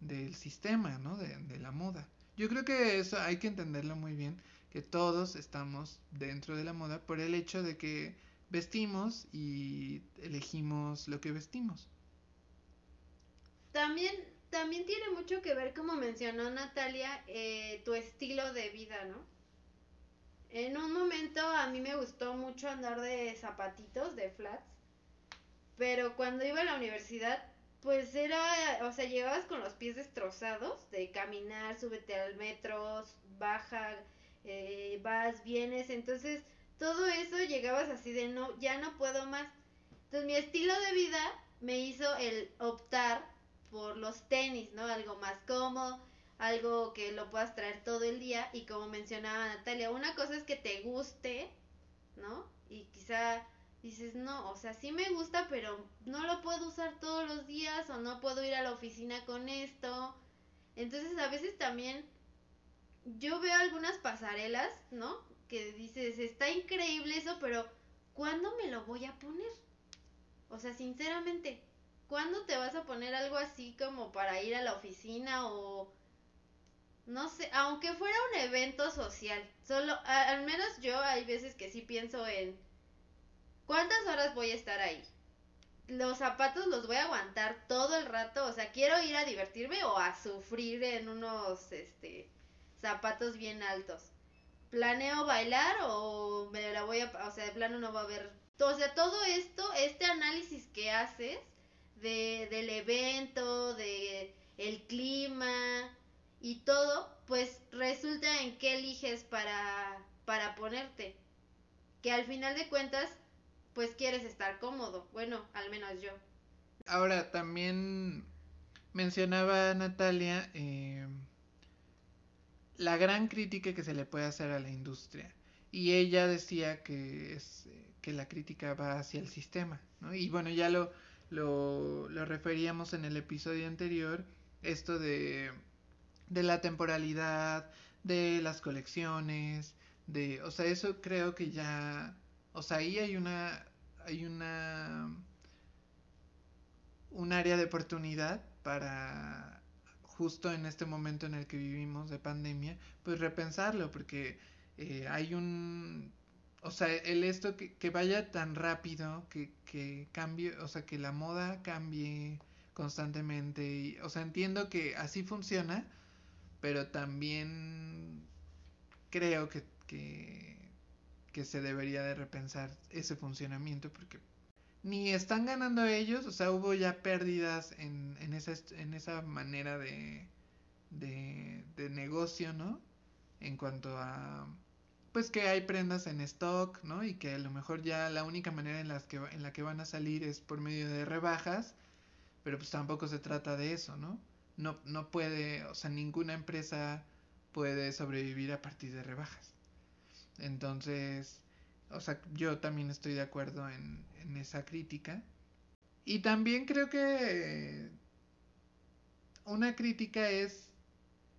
del sistema, ¿no? De, de, la moda. Yo creo que eso hay que entenderlo muy bien, que todos estamos dentro de la moda por el hecho de que vestimos y elegimos lo que vestimos. También, también tiene mucho que ver, como mencionó Natalia, eh, tu estilo de vida, ¿no? En un momento a mí me gustó mucho andar de zapatitos, de flats pero cuando iba a la universidad, pues era, o sea, llegabas con los pies destrozados de caminar, súbete al metro, baja, eh, vas, vienes, entonces todo eso llegabas así de no, ya no puedo más. Entonces mi estilo de vida me hizo el optar por los tenis, ¿no? Algo más cómodo, algo que lo puedas traer todo el día y como mencionaba Natalia, una cosa es que te guste, ¿no? Y quizá dices, no, o sea, sí me gusta, pero no lo puedo usar todos los días o no puedo ir a la oficina con esto. Entonces a veces también yo veo algunas pasarelas, ¿no? Que dices, está increíble eso, pero ¿cuándo me lo voy a poner? O sea, sinceramente, ¿cuándo te vas a poner algo así como para ir a la oficina o no sé, aunque fuera un evento social? Solo, al menos yo hay veces que sí pienso en ¿Cuántas horas voy a estar ahí? Los zapatos los voy a aguantar todo el rato, o sea, quiero ir a divertirme o a sufrir en unos este zapatos bien altos. ¿Planeo bailar o me la voy a, o sea, de plano no va a haber, o sea, todo esto, este análisis que haces de, del evento, de el clima y todo, pues resulta en qué eliges para, para ponerte. Que al final de cuentas pues quieres estar cómodo. Bueno, al menos yo. Ahora, también mencionaba Natalia eh, la gran crítica que se le puede hacer a la industria. Y ella decía que, es, que la crítica va hacia el sistema. ¿no? Y bueno, ya lo, lo, lo referíamos en el episodio anterior, esto de, de la temporalidad, de las colecciones, de, o sea, eso creo que ya o sea, ahí hay una. hay una. un área de oportunidad para justo en este momento en el que vivimos de pandemia, pues repensarlo, porque eh, hay un o sea, el esto que, que vaya tan rápido, que, que cambie, o sea, que la moda cambie constantemente. Y, o sea, entiendo que así funciona, pero también creo que, que que se debería de repensar ese funcionamiento porque ni están ganando ellos, o sea, hubo ya pérdidas en, en, esa, en esa manera de, de, de negocio, ¿no? En cuanto a pues que hay prendas en stock, ¿no? Y que a lo mejor ya la única manera en, las que, en la que van a salir es por medio de rebajas, pero pues tampoco se trata de eso, ¿no? No, no puede, o sea, ninguna empresa puede sobrevivir a partir de rebajas. Entonces, o sea, yo también estoy de acuerdo en, en esa crítica. Y también creo que una crítica es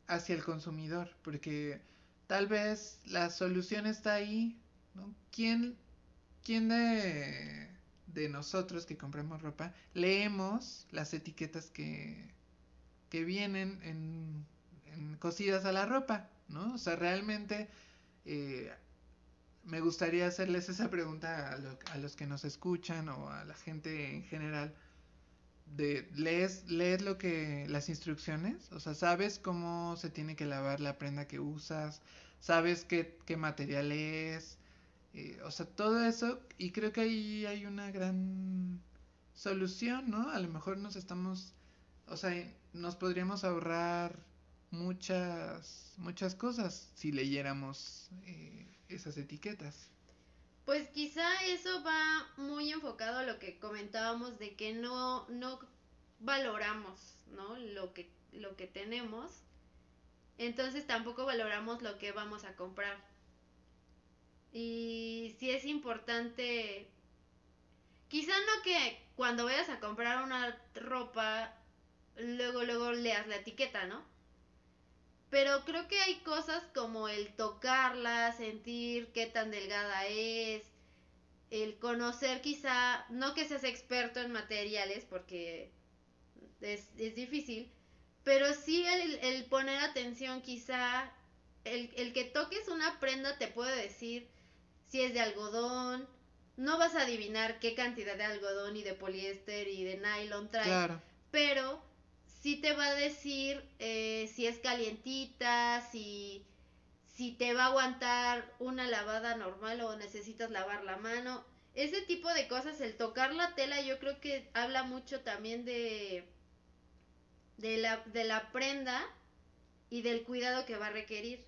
hacia el consumidor, porque tal vez la solución está ahí, ¿no? ¿Quién, quién de, de nosotros que compramos ropa leemos las etiquetas que, que vienen en, en cosidas a la ropa, ¿no? O sea, realmente eh, me gustaría hacerles esa pregunta a, a, los que nos escuchan o a la gente en general. De, ¿lees, lees lo que las instrucciones o sea sabes cómo se tiene que lavar la prenda que usas sabes qué, qué material es eh, o sea todo eso y creo que ahí hay una gran solución no a lo mejor nos estamos o sea nos podríamos ahorrar muchas muchas cosas si leyéramos eh, esas etiquetas pues quizá eso va muy enfocado a lo que comentábamos de que no, no valoramos, ¿no? Lo que, lo que tenemos. Entonces tampoco valoramos lo que vamos a comprar. Y si es importante, quizá no que cuando vayas a comprar una ropa, luego, luego leas la etiqueta, ¿no? Pero creo que hay cosas como el tocarla, sentir qué tan delgada es, el conocer quizá, no que seas experto en materiales porque es, es difícil, pero sí el, el poner atención quizá, el, el, que toques una prenda te puede decir si es de algodón, no vas a adivinar qué cantidad de algodón y de poliéster y de nylon trae, claro. pero sí te va a decir eh, si es calientita, si, si te va a aguantar una lavada normal o necesitas lavar la mano. Ese tipo de cosas, el tocar la tela, yo creo que habla mucho también de, de, la, de la prenda y del cuidado que va a requerir.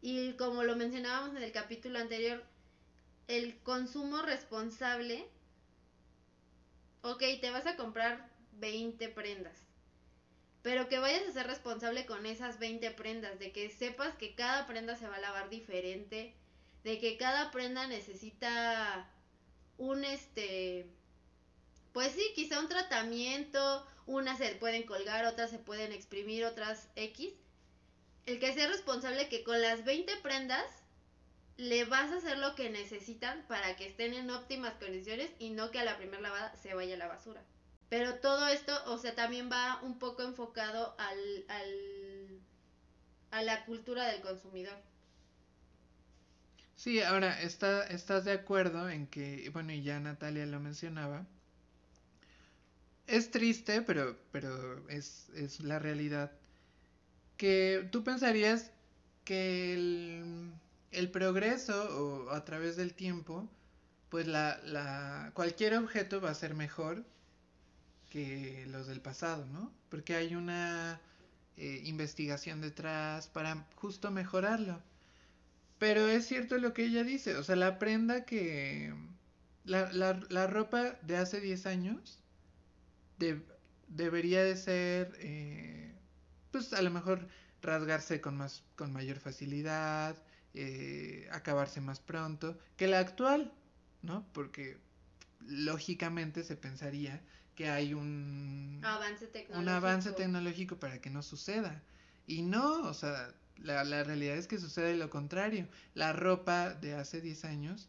Y como lo mencionábamos en el capítulo anterior, el consumo responsable. Ok, te vas a comprar 20 prendas. Pero que vayas a ser responsable con esas 20 prendas, de que sepas que cada prenda se va a lavar diferente, de que cada prenda necesita un este pues sí, quizá un tratamiento, unas se pueden colgar, otras se pueden exprimir, otras X. El que sea responsable que con las 20 prendas le vas a hacer lo que necesitan para que estén en óptimas condiciones y no que a la primera lavada se vaya a la basura. Pero todo esto, o sea, también va un poco enfocado al, al, a la cultura del consumidor. Sí, ahora, está, ¿estás de acuerdo en que, bueno, y ya Natalia lo mencionaba, es triste, pero, pero es, es la realidad, que tú pensarías que el, el progreso o a través del tiempo, pues la, la, cualquier objeto va a ser mejor que los del pasado, ¿no? Porque hay una eh, investigación detrás para justo mejorarlo. Pero es cierto lo que ella dice, o sea, la prenda que... La, la, la ropa de hace 10 años de, debería de ser, eh, pues a lo mejor rasgarse con, más, con mayor facilidad, eh, acabarse más pronto que la actual, ¿no? Porque lógicamente se pensaría que hay un avance tecnológico. un avance tecnológico para que no suceda. Y no, o sea, la, la realidad es que sucede lo contrario. La ropa de hace 10 años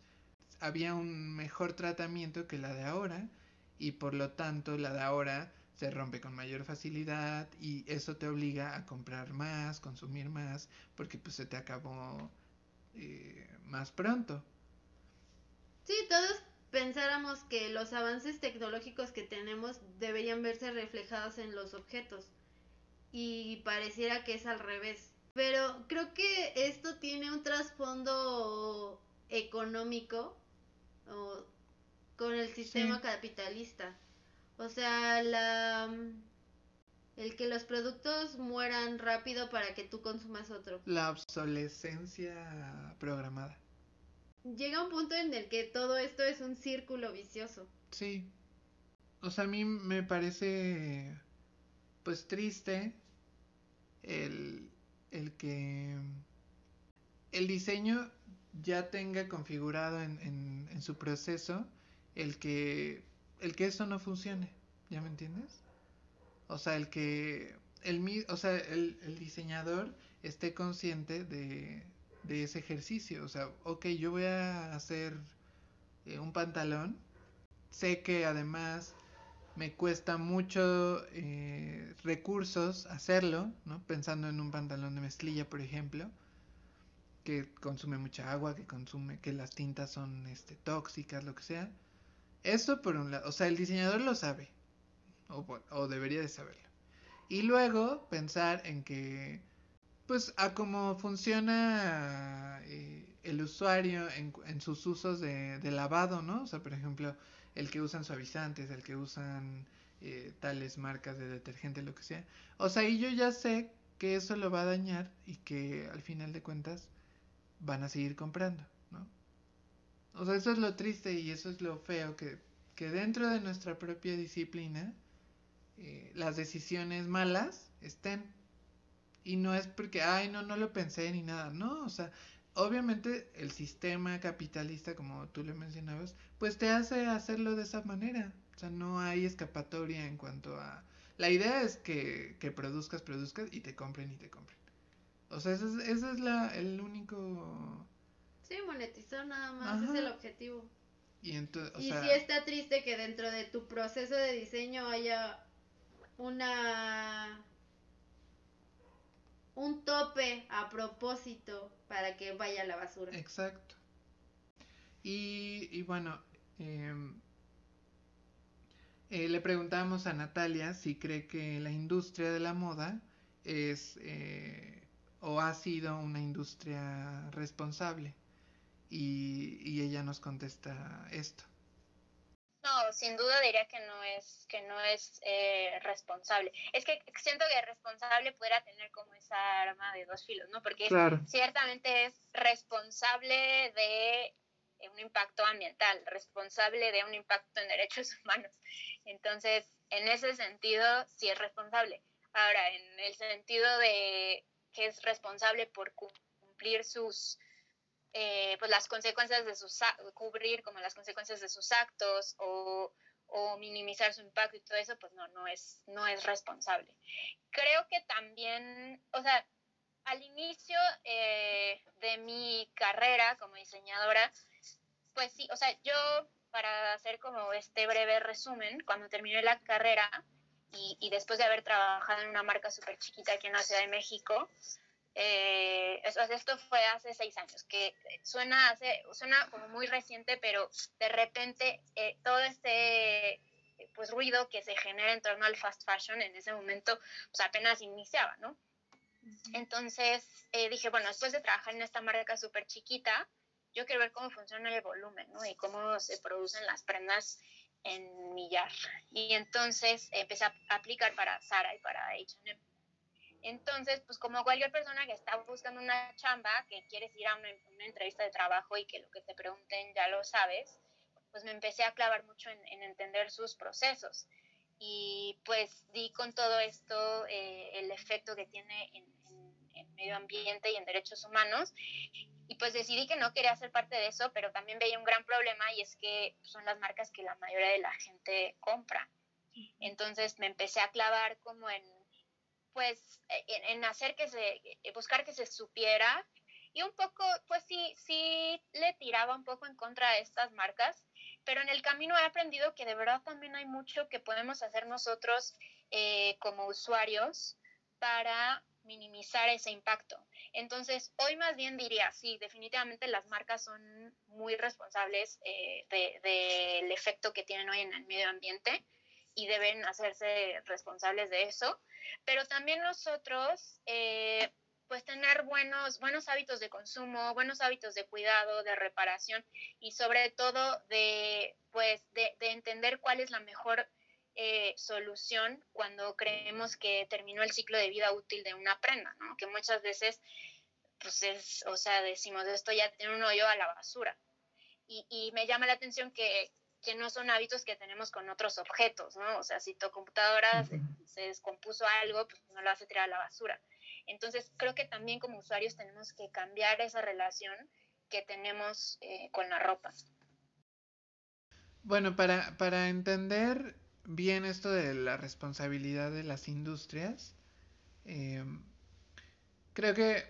había un mejor tratamiento que la de ahora y por lo tanto la de ahora se rompe con mayor facilidad y eso te obliga a comprar más, consumir más, porque pues se te acabó eh, más pronto. Sí, todos pensáramos que los avances tecnológicos que tenemos deberían verse reflejados en los objetos y pareciera que es al revés. Pero creo que esto tiene un trasfondo económico o con el sistema capitalista. O sea, la el que los productos mueran rápido para que tú consumas otro. La obsolescencia programada. Llega un punto en el que todo esto es un círculo vicioso. Sí. O sea, a mí me parece pues triste el, el que el diseño ya tenga configurado en, en, en su proceso el que el que eso no funcione. ¿Ya me entiendes? O sea, el que el, o sea, el, el diseñador esté consciente de, de, ese ejercicio. O sea, ok, yo voy a hacer eh, un pantalón. Sé que además me cuesta mucho eh, recursos hacerlo, ¿no? Pensando en un pantalón de mezclilla, por ejemplo, que consume mucha agua, que consume, que las tintas son este, tóxicas, lo que sea. Eso por un lado, o sea, el diseñador lo sabe, o, debería de saberlo. Y luego pensar en que, pues, a cómo funciona eh, el usuario en, sus usos de, lavado, ¿no? O sea, por ejemplo, el que usan suavizantes, el que usan eh, tales marcas de detergente, lo que sea. O sea, y yo ya sé que eso lo va a dañar y que al final de cuentas van a seguir comprando, ¿no? O sea, eso es lo triste y eso es lo feo, que, que dentro de nuestra propia disciplina eh, las decisiones malas estén. Y no es porque, ay, no, no lo pensé ni nada, no, o sea, obviamente el sistema capitalista, como tú le mencionabas, pues te hace hacerlo de esa manera. O sea, no hay escapatoria en cuanto a... La idea es que, que produzcas, produzcas y te compren y te compren. O sea, ese es, ese es la, el único... Sí, monetizar nada más es el objetivo. Y, entonces, y sí está triste que dentro de tu proceso de diseño haya una un tope a propósito para que vaya a la basura. Exacto. Y, y bueno, em, eh, le preguntamos a Natalia si cree que la industria de la moda es eh, o ha sido una industria responsable. Y, y ella nos contesta esto. No, sin duda diría que no es que no es eh, responsable. Es que siento que responsable pudiera tener como esa arma de dos filos, ¿no? Porque ciertamente es responsable de un impacto ambiental, responsable de un impacto en derechos humanos. Entonces, en ese sentido, sí es responsable. Ahora, en el sentido de que es responsable por cumplir sus eh, pues las consecuencias de sus cubrir como las consecuencias de sus actos o, o, minimizar su impacto y todo eso, pues no, no es, no es responsable. Creo que también, o sea, al inicio eh, de mi carrera como diseñadora, pues sí, o sea, yo para hacer como este breve resumen, cuando terminé la carrera y, y después de haber trabajado en una marca súper chiquita aquí en la Ciudad de México, eh, esto fue hace seis años, que suena, hace, suena como muy reciente, pero de repente eh, todo este pues, ruido que se genera en torno al fast fashion en ese momento pues, apenas iniciaba, ¿no? Entonces eh, dije, bueno, después de trabajar en esta marca súper chiquita, yo quiero ver cómo funciona el volumen, ¿no? Y cómo se producen las prendas en millar. Y entonces empecé a aplicar para Zara y para H&M entonces, pues como cualquier persona que está buscando una chamba, que quieres ir a una, entrevista de trabajo y que lo que te pregunten ya lo sabes, pues me empecé a clavar mucho en, entender sus procesos. Y pues di con todo esto eh, el efecto que tiene en, medio ambiente y en derechos humanos. Y pues decidí que no quería ser parte de eso, pero también veía un gran problema y es que son las marcas que la mayoría de la gente compra. Entonces me empecé a clavar como en pues en, hacer que se, eh, buscar que se supiera y un poco, pues sí, sí le tiraba un poco en contra de estas marcas, pero en el camino he aprendido que de verdad también hay mucho que podemos hacer nosotros eh, como usuarios para minimizar ese impacto. Entonces, hoy más bien diría, sí, definitivamente las marcas son muy responsables eh, del efecto que tienen hoy en el medio ambiente y deben hacerse responsables de eso. Pero también nosotros, eh, pues tener buenos, buenos hábitos de consumo, buenos hábitos de cuidado, de reparación y sobre todo de, pues, de, entender cuál es la mejor eh, solución cuando creemos que terminó el ciclo de vida útil de una prenda, ¿no? Que muchas veces, pues es, o sea, decimos, esto ya tiene un hoyo a la basura. Y, y me llama la atención que, que no son hábitos que tenemos con otros objetos, ¿no? O sea, si tu computadora se descompuso algo, pues no lo vas a tirar a la basura entonces, creo que también como usuarios tenemos que cambiar esa relación que tenemos eh, con la ropa. Bueno, para, para entender bien esto de la responsabilidad de las industrias, em, creo que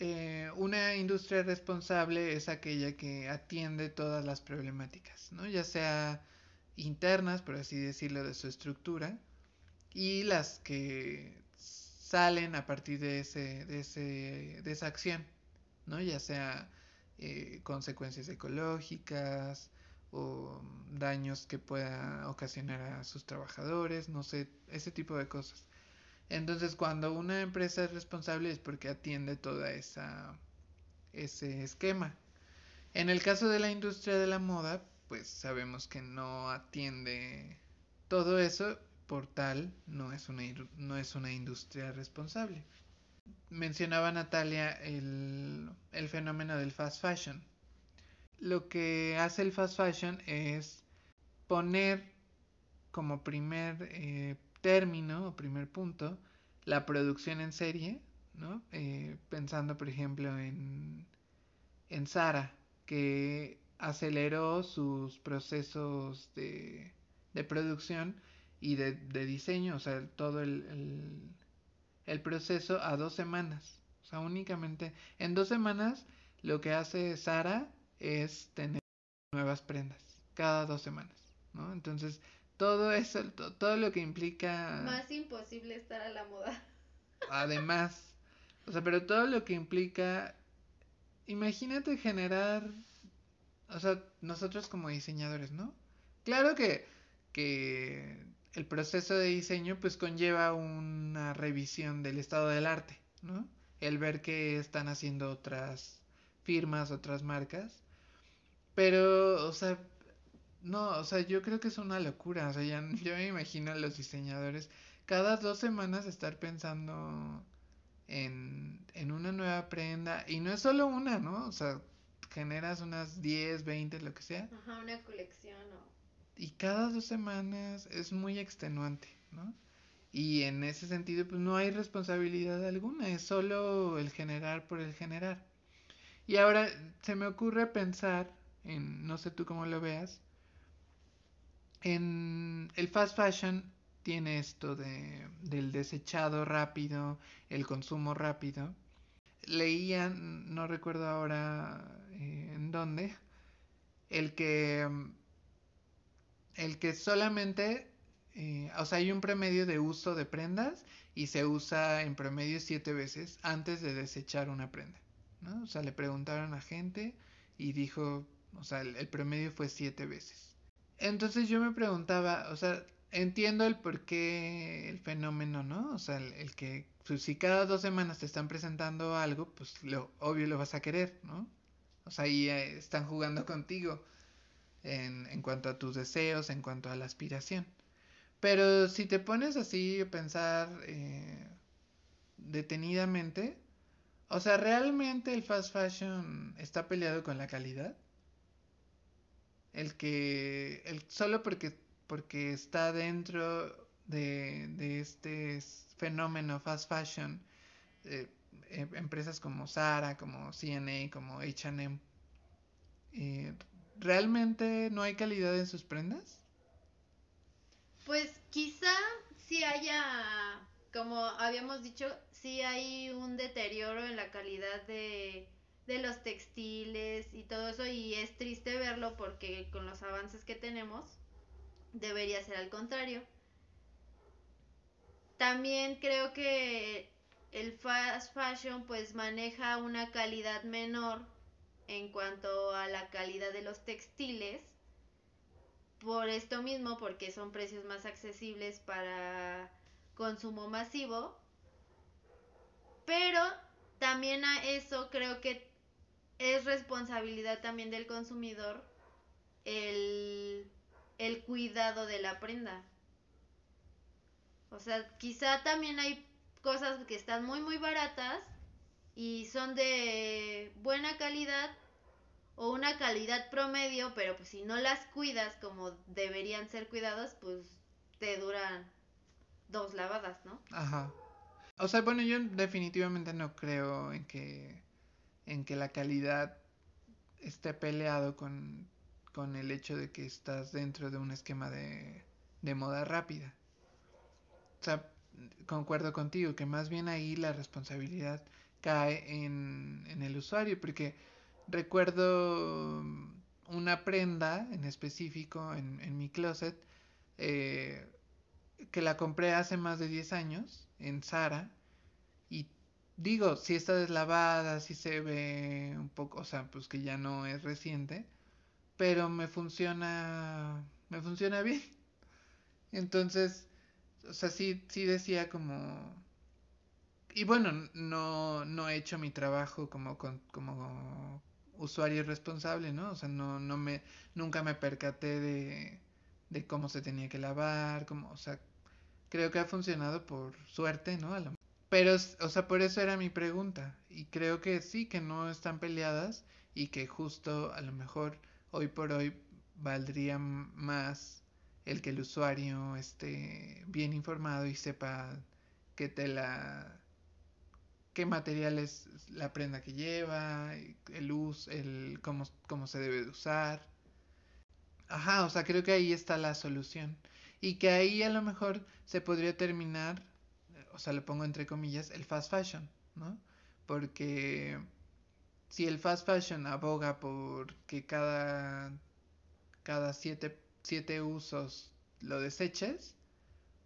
eh, una industria responsable es aquella que atiende todas las problemáticas, ¿no? ya sea internas, por así decirlo, de su estructura, y las que salen a partir de, ese, de, ese, de esa acción, ¿no? Ya sea eh, consecuencias ecológicas o daños que pueda ocasionar a sus trabajadores, no sé, ese tipo de cosas. Entonces, cuando una empresa es responsable es porque atiende toda esa ese esquema. En el caso de la industria de la moda, pues sabemos que no atiende todo eso por tal no es una, no es una industria responsable. Mencionaba Natalia el, fenómeno del fast fashion. Lo que hace el fast fashion es poner como primer eh, término o primer punto la producción en serie, ¿no? Eh, pensando por ejemplo en, en Sara, que aceleró sus procesos de, de producción y de, diseño, o sea, todo el, el, proceso a dos semanas. O sea, únicamente en dos semanas lo que hace Sara es tener nuevas prendas cada dos semanas, ¿no? Entonces, todo eso, todo lo que implica... Más imposible estar a la moda. Además, o sea, pero todo lo que implica... Imagínate generar... O sea, nosotros como diseñadores, ¿no? Claro que, que el proceso de diseño pues conlleva una revisión del estado del arte, ¿no? El ver qué están haciendo otras firmas, otras marcas. Pero, o sea, no, o sea, yo creo que es una locura. O sea, ya, yo me imagino a los diseñadores cada dos semanas estar pensando en, en una nueva prenda. Y no es solo una, ¿no? O sea, generas unas 10, 20, lo que sea. Ajá, una colección o y cada dos semanas es muy extenuante, ¿no? Y en ese sentido, pues no hay responsabilidad alguna, es solo el generar por el generar. Y ahora se me ocurre pensar, en, no sé tú cómo lo veas, en el fast fashion tiene esto de, del desechado rápido, el consumo rápido. Leía, no recuerdo ahora eh, en dónde, el que el que solamente, eh, o sea, hay un promedio de uso de prendas y se usa en promedio siete veces antes de desechar una prenda, ¿no? O sea, le preguntaron a gente y dijo, o sea, el, promedio fue siete veces. Entonces yo me preguntaba, o sea, entiendo el por qué el fenómeno, ¿no? O sea, el, que pues, si cada dos semanas te están presentando algo, pues lo obvio lo vas a querer, ¿no? O sea, ahí eh, están jugando contigo en, en cuanto a tus deseos, en cuanto a la aspiración. Pero si te pones así a pensar eh, detenidamente, o sea, ¿realmente el fast fashion está peleado con la calidad? El que, el, solo porque, porque está dentro de, de este fenómeno fast fashion, eh, em, empresas como Zara, como CNA, como HM, eh, ¿realmente no hay calidad en sus prendas? Pues quizá si haya, como habíamos dicho, sí hay un deterioro en la calidad de, de los textiles y todo eso y es triste verlo porque con los avances que tenemos debería ser al contrario. También creo que el fast fashion pues maneja una calidad menor en cuanto a la calidad de los textiles. Por esto mismo, porque son precios más accesibles para consumo masivo. Pero también a eso creo que es responsabilidad también del consumidor el, el cuidado de la prenda. O sea, quizá también hay cosas que están muy muy baratas y son de buena calidad o una calidad promedio, pero pues si no las cuidas como deberían ser cuidadas, pues te duran dos lavadas, ¿no? Ajá. O sea, bueno, yo definitivamente no creo en que en que la calidad esté peleado con, con el hecho de que estás dentro de un esquema de, de moda rápida. O sea, concuerdo contigo que más bien ahí la responsabilidad cae en, el usuario, porque recuerdo una prenda en específico en, mi closet eh, que la compré hace más de 10 años en Zara y digo, si está deslavada, si se ve un poco, o sea, pues que ya no es reciente, pero me funciona, me funciona bien. Entonces, o sea, sí, sí decía como... Y bueno, no, no he hecho mi trabajo como, como usuario responsable, ¿no? O sea, no, no me, nunca me percaté de, de cómo se tenía que lavar, como, o sea, creo que ha funcionado por suerte, ¿no? Pero, o sea, por eso era mi pregunta. Y creo que sí, que no están peleadas y que justo a lo mejor hoy por hoy valdría más el que el usuario esté bien informado y sepa qué tela, qué material es la prenda que lleva, el uso, el cómo, cómo se debe de usar. Ajá, o sea, creo que ahí está la solución. Y que ahí a lo mejor se podría terminar, o sea, lo pongo entre comillas, el fast fashion, ¿no? Porque si el fast fashion aboga por que cada, cada siete, siete usos lo deseches,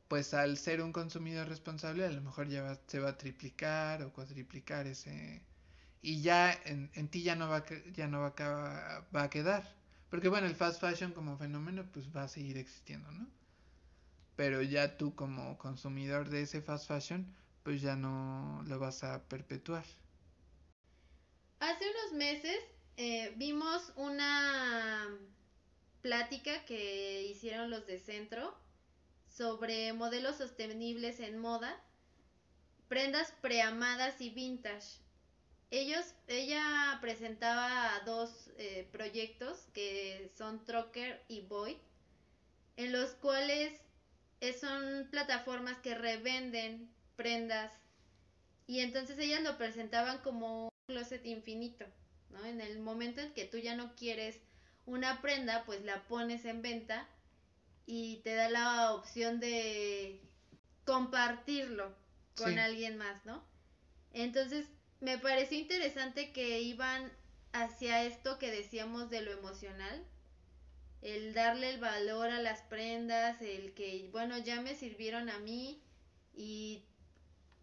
pues al ser un consumidor responsable a lo mejor ya se va a triplicar o cuadriplicar ese y ya en, en ti ya no va ya no va a, va a quedar porque bueno, el fast fashion como fenómeno pues va a seguir existiendo, ¿no? Pero ya tú como consumidor de ese fast fashion pues ya no lo vas a perpetuar. Hace unos meses eh, vimos una plática que hicieron los de Centro sobre modelos sostenibles en moda, prendas preamadas y vintage. Ellos, ella presentaba dos eh, proyectos que son Trocker y Void, en los cuales son plataformas que revenden prendas y entonces ellas lo presentaban como un closet infinito, ¿no? En el momento en que tú ya no quieres una prenda, pues la pones en venta y te da la opción de compartirlo con alguien más, ¿no? Entonces, me pareció interesante que iban hacia esto que decíamos de lo emocional, el darle el valor a las prendas, el que, bueno, ya me sirvieron a mí y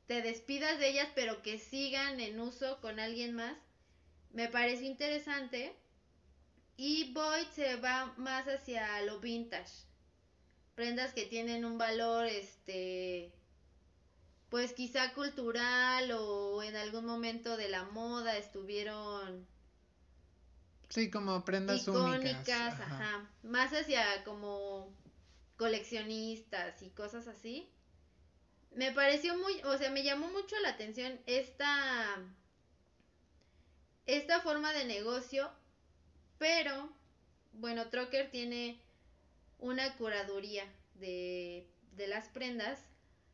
te despidas de ellas, pero que sigan en uso con alguien más. Me pareció interesante. Y Void se va más hacia lo vintage. Prendas que tienen un valor, este, pues quizá cultural o en algún momento de la moda estuvieron sí como prendas icónicas ajá. más hacia como coleccionistas y cosas así me pareció muy o sea me llamó mucho la atención esta esta forma de negocio pero bueno Trocker tiene una curaduría de, de las prendas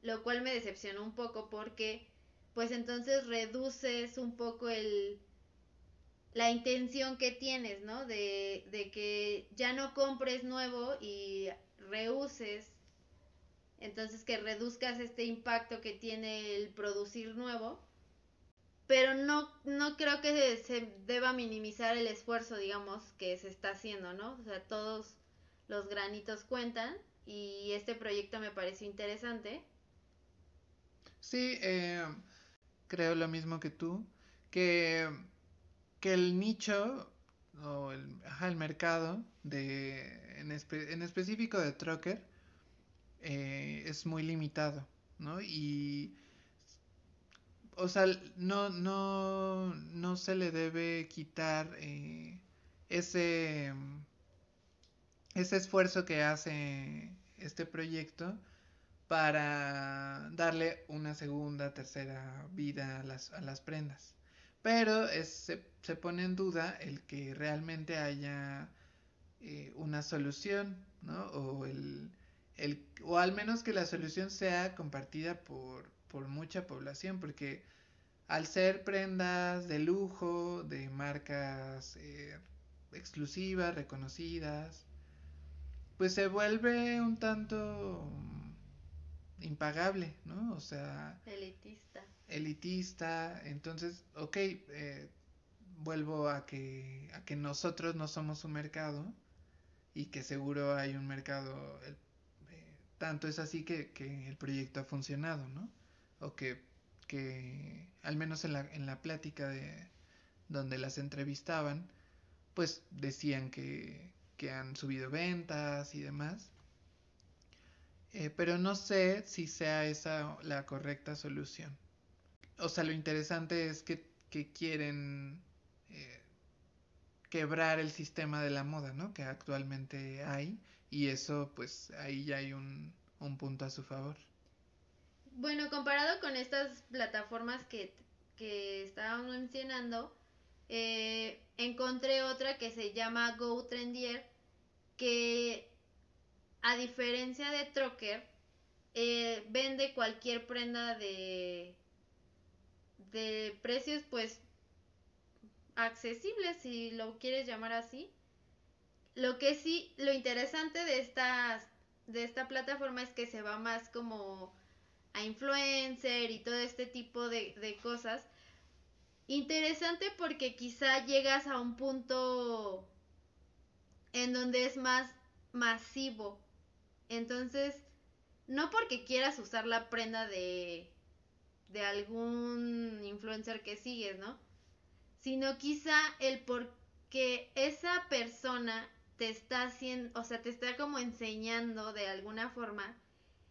lo cual me decepcionó un poco porque pues entonces reduces un poco el la intención que tienes, ¿no? De, de que ya no compres nuevo y reuses, entonces que reduzcas este impacto que tiene el producir nuevo, pero no, no creo que se deba minimizar el esfuerzo, digamos, que se está haciendo, ¿no? O sea, todos los granitos cuentan y este proyecto me pareció interesante Sí, eh, creo lo mismo que tú, que, que el nicho o el, ajá, el mercado de, en, en específico de Trucker eh, es muy limitado, ¿no? Y, o sea, no, no, no se le debe quitar eh, ese, ese esfuerzo que hace este proyecto para darle una segunda, tercera vida a las, a las prendas. Pero se, se, pone en duda el que realmente haya eh, una solución, ¿no? O, el, el, o al menos que la solución sea compartida por, por mucha población, porque al ser prendas de lujo, de marcas eh, exclusivas, reconocidas, pues se vuelve un tanto impagable, ¿no? O sea... Elitista. Elitista, entonces, ok, eh, vuelvo a que, a que nosotros no somos un mercado y que seguro hay un mercado, eh, tanto es así que, que el proyecto ha funcionado, ¿no? o que, que al menos en la, en la plática de donde las entrevistaban, pues decían que, que han subido ventas y demás. Eh, pero no sé si sea esa la correcta solución. O sea, lo interesante es que, quieren eh, quebrar el sistema de la moda, ¿no? Que actualmente hay. Y eso, pues ahí ya hay un, un punto a su favor. Bueno, comparado con estas plataformas que, que estábamos mencionando, eh, encontré otra que se llama GoTrendier, que a diferencia de Trocker, eh, vende cualquier prenda de, de precios pues accesibles, si lo quieres llamar así. Lo que sí, lo interesante de estas de esta plataforma es que se va más como a influencer y todo este tipo de, cosas. Interesante porque quizá llegas a un punto en donde es más masivo. Entonces, no porque quieras usar la prenda de, de algún influencer que sigues, ¿no? Sino quizá el por qué esa persona te está haciendo, o sea, te está como enseñando de alguna forma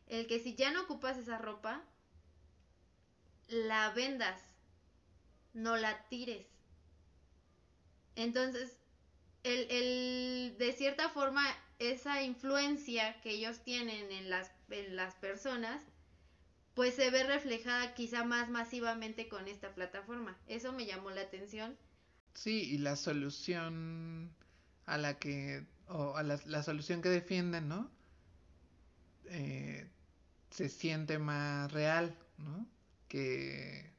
el que si ya no ocupas esa ropa, la vendas, no la tires. Entonces, el, de cierta forma, esa influencia que ellos tienen en las, en las personas, pues se ve reflejada quizá más masivamente con esta plataforma. Eso me llamó la atención. Sí, y la solución a la que, o a la, la solución que defienden, ¿no? Eh, se siente más real, ¿no? Que,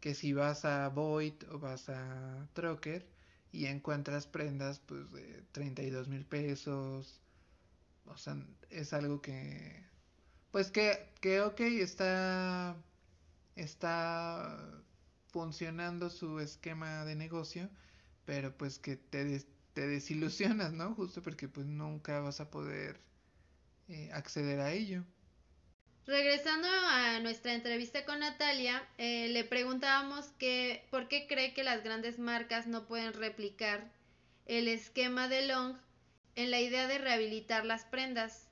que si vas a Void o vas a Trocker y encuentras prendas pues de 32 mil pesos, o sea, es algo que, pues que, que ok, está, está funcionando su esquema de negocio, pero pues que te, te desilusionas, ¿no? Justo porque pues nunca vas a poder eh, acceder a ello. Regresando a nuestra entrevista con Natalia, eh, le preguntábamos que por qué cree que las grandes marcas no pueden replicar el esquema de Long en la idea de rehabilitar las prendas.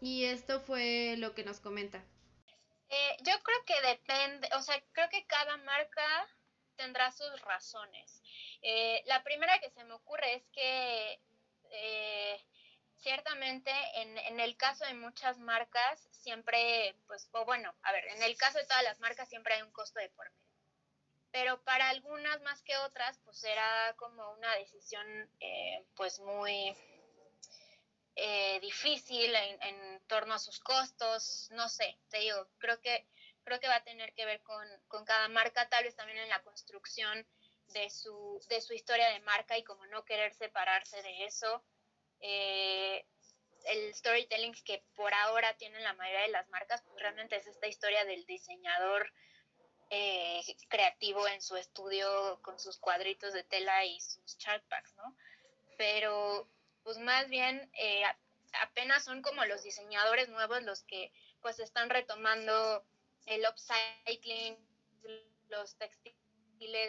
Y esto fue lo que nos comenta. Eh, yo creo que depende, o sea, creo que cada marca tendrá sus razones. Eh, la primera que se me ocurre es que ciertamente en, en, el caso de muchas marcas siempre, pues, o bueno, a ver, en el caso de todas las marcas siempre hay un costo de por medio. Pero para algunas más que otras, pues era como una decisión eh, pues muy eh, difícil en, en, torno a sus costos, no sé, te digo, creo que, creo que va a tener que ver con, con cada marca, tal vez también en la construcción de su, de su historia de marca y como no querer separarse de eso. Eh, el storytelling que por ahora tienen la mayoría de las marcas, pues realmente es esta historia del diseñador eh, creativo en su estudio con sus cuadritos de tela y sus chart packs, ¿no? Pero pues más bien eh, apenas son como los diseñadores nuevos los que pues están retomando el upcycling, los textiles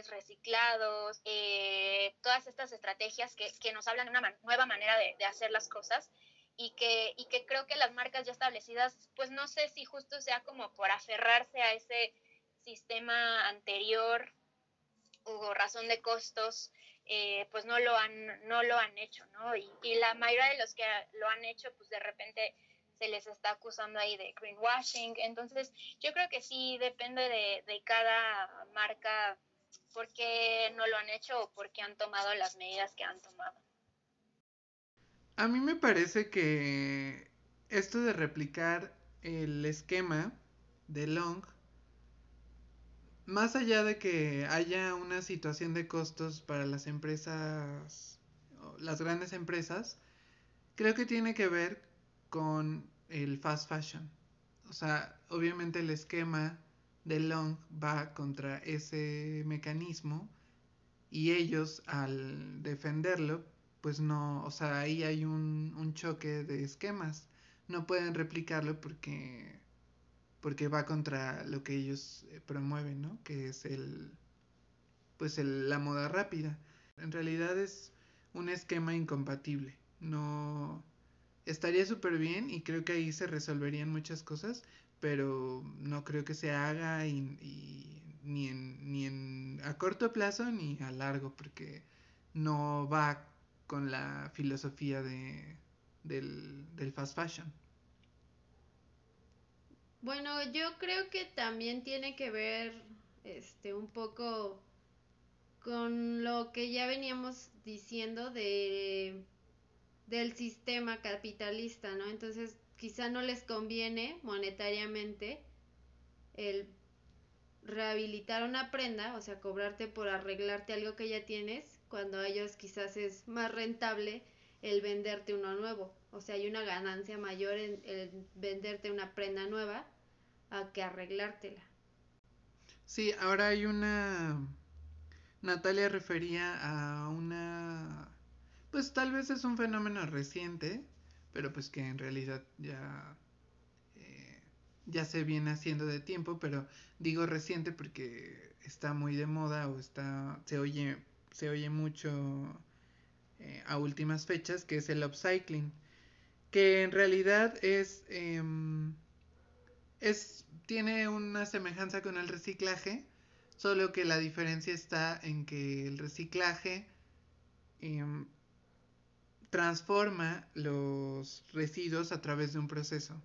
reciclados, eh, todas estas estrategias que, que, nos hablan de una nueva manera de, de hacer las cosas y que, y que creo que las marcas ya establecidas, pues no sé si justo sea como por aferrarse a ese sistema anterior o razón de costos, eh, pues no lo han, no lo han hecho, ¿no? Y, y, la mayoría de los que lo han hecho, pues de repente se les está acusando ahí de greenwashing. Entonces, yo creo que sí depende de, de cada marca por qué no lo han hecho o por qué han tomado las medidas que han tomado. A mí me parece que esto de replicar el esquema de Long, más allá de que haya una situación de costos para las empresas, las grandes empresas, creo que tiene que ver con el fast fashion. O sea, obviamente el esquema de Long va contra ese mecanismo y ellos al defenderlo pues no, o sea, ahí hay un, un choque de esquemas. No pueden replicarlo porque porque va contra lo que ellos eh, promueven, ¿no? Que es el pues el, la moda rápida. En realidad es un esquema incompatible. No estaría súper bien y creo que ahí se resolverían muchas cosas, pero no creo que se haga y, ni, en, ni en a corto plazo ni a largo, porque no va con la filosofía de, del, del fast fashion. Bueno, yo creo que también tiene que ver este un poco con lo que ya veníamos diciendo de del sistema capitalista, ¿no? Entonces, quizá no les conviene monetariamente el rehabilitar una prenda, o sea, cobrarte por arreglarte algo que ya tienes, cuando a ellos quizás es más rentable el venderte uno nuevo. O sea, hay una ganancia mayor en, el venderte una prenda nueva a que arreglártela. Sí, ahora hay una... Natalia refería a una... Pues tal vez es un fenómeno reciente, pero pues que en realidad ya... Eh, ya se viene haciendo de tiempo, pero digo reciente porque está muy de moda o está... se oye se oye mucho eh, a últimas fechas, que es el upcycling, que en realidad es, em, es tiene una semejanza con el reciclaje, solo que la diferencia está en que el reciclaje em, transforma los residuos a través de un proceso.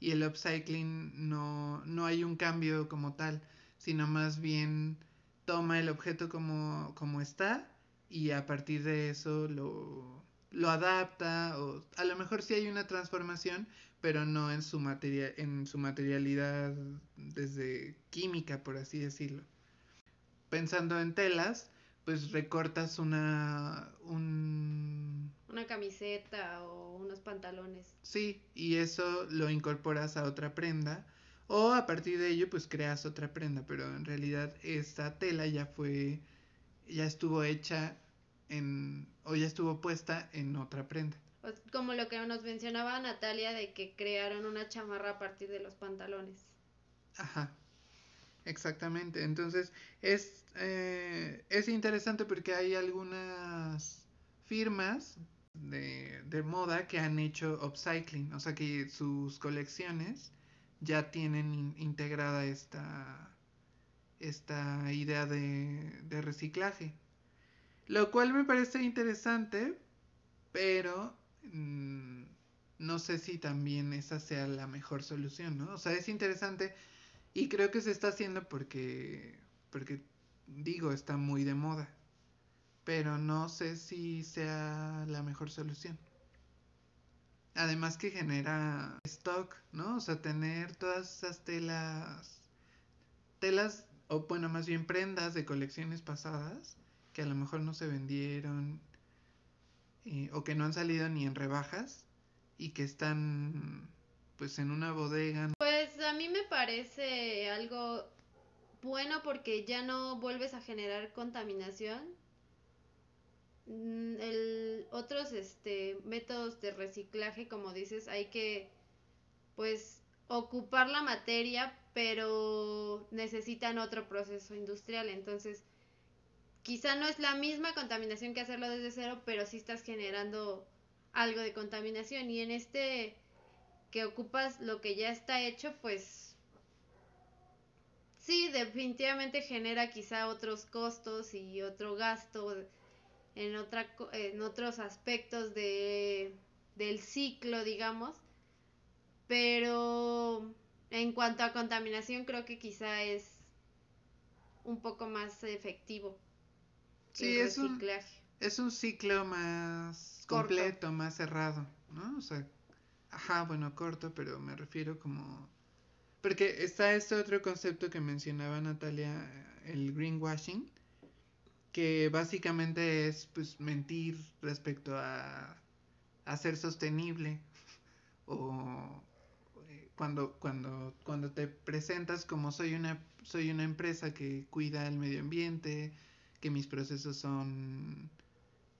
Y el upcycling no, no hay un cambio como tal, sino más bien toma el objeto como, como está y a partir de eso lo, lo adapta o a lo mejor sí hay una transformación pero no en su materia en su materialidad desde química por así decirlo. Pensando en telas pues recortas una un... una camiseta o unos pantalones sí y eso lo incorporas a otra prenda o a partir de ello, pues creas otra prenda, pero en realidad esta tela ya fue, ya estuvo hecha en, o ya estuvo puesta en otra prenda. Como lo que nos mencionaba Natalia de que crearon una chamarra a partir de los pantalones. Ajá, exactamente. Entonces es, eh, es interesante porque hay algunas firmas de, moda que han hecho upcycling, o sea que sus colecciones ya tienen integrada esta, esta idea de, de reciclaje. Lo cual me parece interesante, pero mm, no sé si también esa sea la mejor solución, ¿no? O sea, es interesante y creo que se está haciendo porque, porque digo, está muy de moda, pero no sé si sea la mejor solución. Además que genera stock, ¿no? O sea, tener todas esas telas, telas, o bueno, más bien prendas de colecciones pasadas, que a lo mejor no se vendieron, eh, o que no han salido ni en rebajas, y que están pues en una bodega. Pues a mí me parece algo bueno porque ya no vuelves a generar contaminación el, otros este, métodos de reciclaje, como dices, hay que pues ocupar la materia, pero necesitan otro proceso industrial. Entonces, quizá no es la misma contaminación que hacerlo desde cero, pero sí estás generando algo de contaminación. Y en este que ocupas lo que ya está hecho, pues Sí, definitivamente genera quizá otros costos y otro gasto en, otra, en otros aspectos de, del ciclo, digamos. Pero en cuanto a contaminación, creo que quizá es un poco más efectivo. Sí, es un, es un ciclo más completo, más cerrado, ¿no? O sea, ajá, bueno, corto, pero me refiero como porque está este otro concepto que mencionaba Natalia, el greenwashing, que básicamente es pues mentir respecto a, a ser sostenible o eh, cuando, cuando, cuando te presentas como soy una, soy una empresa que cuida el medio ambiente, que mis procesos son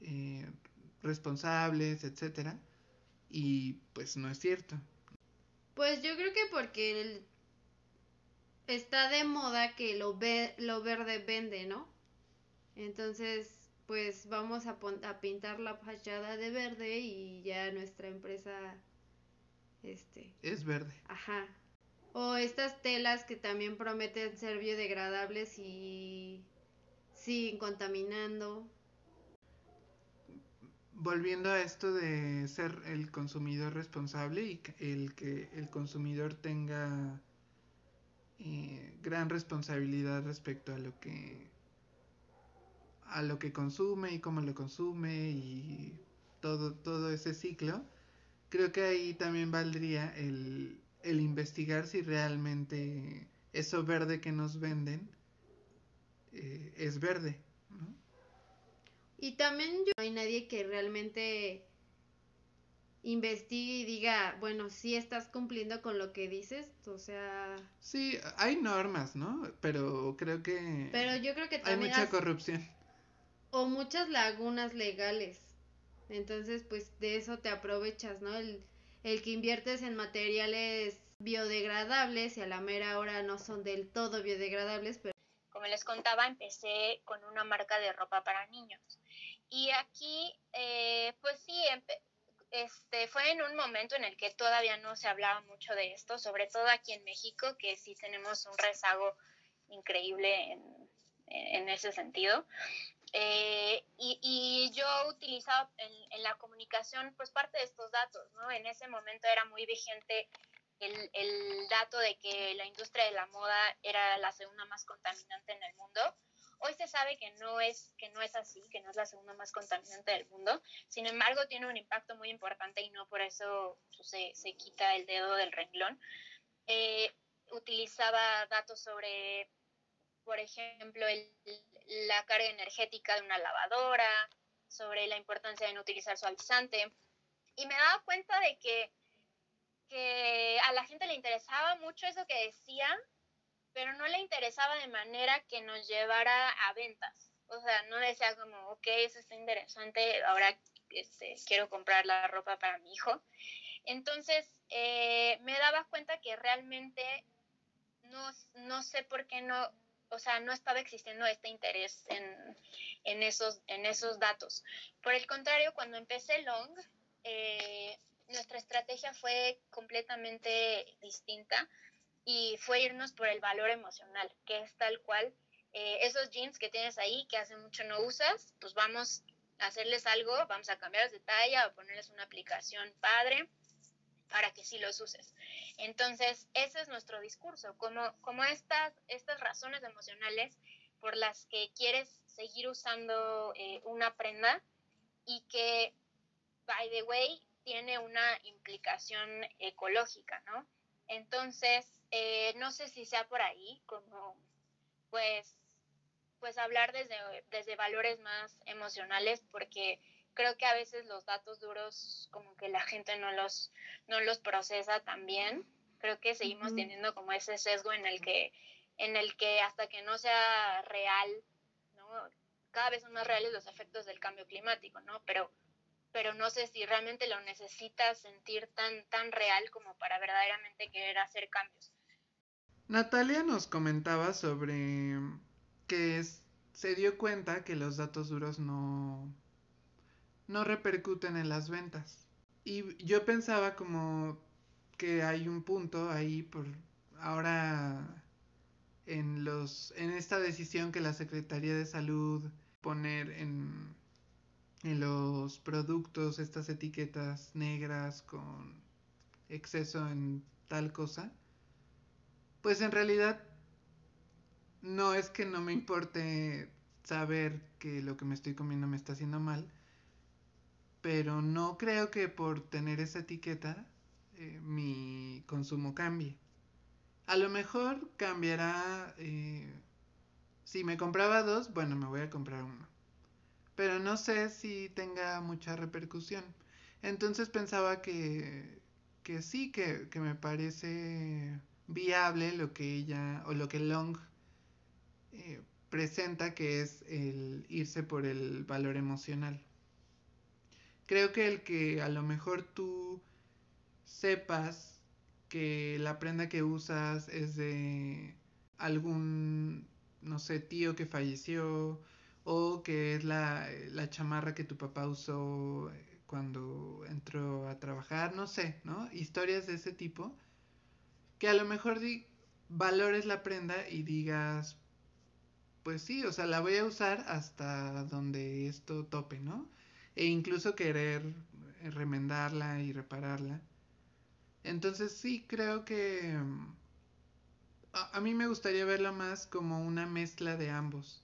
eh, responsables, etcétera, y pues no es cierto. Pues yo creo que porque el, está de moda que lo, ve, lo verde vende, ¿no? Entonces, pues vamos a, a pintar la fachada de verde y ya nuestra empresa este es verde. Ajá. O estas telas que también prometen ser biodegradables y siguen contaminando. Volviendo a esto de ser el consumidor responsable y el que el consumidor tenga eh, gran responsabilidad respecto a lo que a lo que consume y cómo lo consume y todo, todo ese ciclo, creo que ahí también valdría el, el investigar si realmente eso verde que nos venden eh, es verde. Y también yo, no hay nadie que realmente investigue y diga, bueno, si estás cumpliendo con lo que dices, o sea... Sí, hay normas, ¿no? Pero creo que... Pero yo creo que también... Hay mucha corrupción. O muchas lagunas legales. Entonces, pues de eso te aprovechas, ¿no? El, el que inviertes en materiales biodegradables y a la mera hora no son del todo biodegradables, pero... Como les contaba, empecé con una marca de ropa para niños. Y aquí, eh, pues sí, este, fue en un momento en el que todavía no se hablaba mucho de esto, sobre todo aquí en México, que sí tenemos un rezago increíble en, en ese sentido. Eh, y, y, yo utilizaba en, en, la comunicación pues parte de estos datos, ¿no? En ese momento era muy vigente el, el dato de que la industria de la moda era la segunda más contaminante en el mundo Hoy se sabe que no es que no es así, que no es la segunda más contaminante del mundo. Sin embargo, tiene un impacto muy importante y no por eso se, se quita el dedo del renglón. Eh, utilizaba datos sobre, por ejemplo, el, la carga energética de una lavadora, sobre la importancia de no utilizar suavizante. Y me daba cuenta de que, que a la gente le interesaba mucho eso que decía, pero no le interesaba de manera que nos llevara a ventas. O sea, no decía como, ok, eso está interesante, ahora este, quiero comprar la ropa para mi hijo. Entonces, eh, me daba cuenta que realmente no, no sé por qué no, o sea, no estaba existiendo este interés en, en, esos, en esos datos. Por el contrario, cuando empecé Long, eh, nuestra estrategia fue completamente distinta y fue irnos por el valor emocional, que es tal cual eh, esos jeans que tienes ahí que hace mucho no usas, pues vamos a hacerles algo, vamos a cambiarles de talla o ponerles una aplicación padre para que sí los uses. Entonces, ese es nuestro discurso, como, como estas, estas razones emocionales por las que quieres seguir usando eh, una prenda y que, by the way, tiene una implicación ecológica, ¿no? Entonces, eh, no sé si sea por ahí, como pues, pues hablar desde, desde valores más emocionales, porque creo que a veces los datos duros como que la gente no los, no los procesa tan bien. Creo que seguimos teniendo como ese sesgo en el que, en el que hasta que no sea real, ¿no? cada vez son más reales los efectos del cambio climático, ¿no? Pero pero no sé si realmente lo necesitas sentir tan, tan real como para verdaderamente querer hacer cambios. Natalia nos comentaba sobre que se dio cuenta que los datos duros no, no repercuten en las ventas. Y yo pensaba como que hay un punto ahí por ahora en los en esta decisión que la Secretaría de Salud poner en en los productos estas etiquetas negras con exceso en tal cosa, pues en realidad no es que no me importe saber que lo que me estoy comiendo me está haciendo mal, pero no creo que por tener esa etiqueta eh, mi consumo cambie. A lo mejor cambiará, eh, si me compraba dos, bueno, me voy a comprar uno. Pero no sé si tenga mucha repercusión. Entonces pensaba que, que sí, que, que me parece viable lo que ella o lo que Long eh, presenta que es el irse por el valor emocional. Creo que el que a lo mejor tú sepas que la prenda que usas es de algún, no sé, tío que falleció o que es la, la chamarra que tu papá usó cuando entró a trabajar, no sé, ¿no? Historias de ese tipo, que a lo mejor di valores la prenda y digas, pues sí, o sea, la voy a usar hasta donde esto tope, ¿no? E incluso querer remendarla y repararla. Entonces sí, creo que a, a, mí me gustaría verlo más como una mezcla de ambos.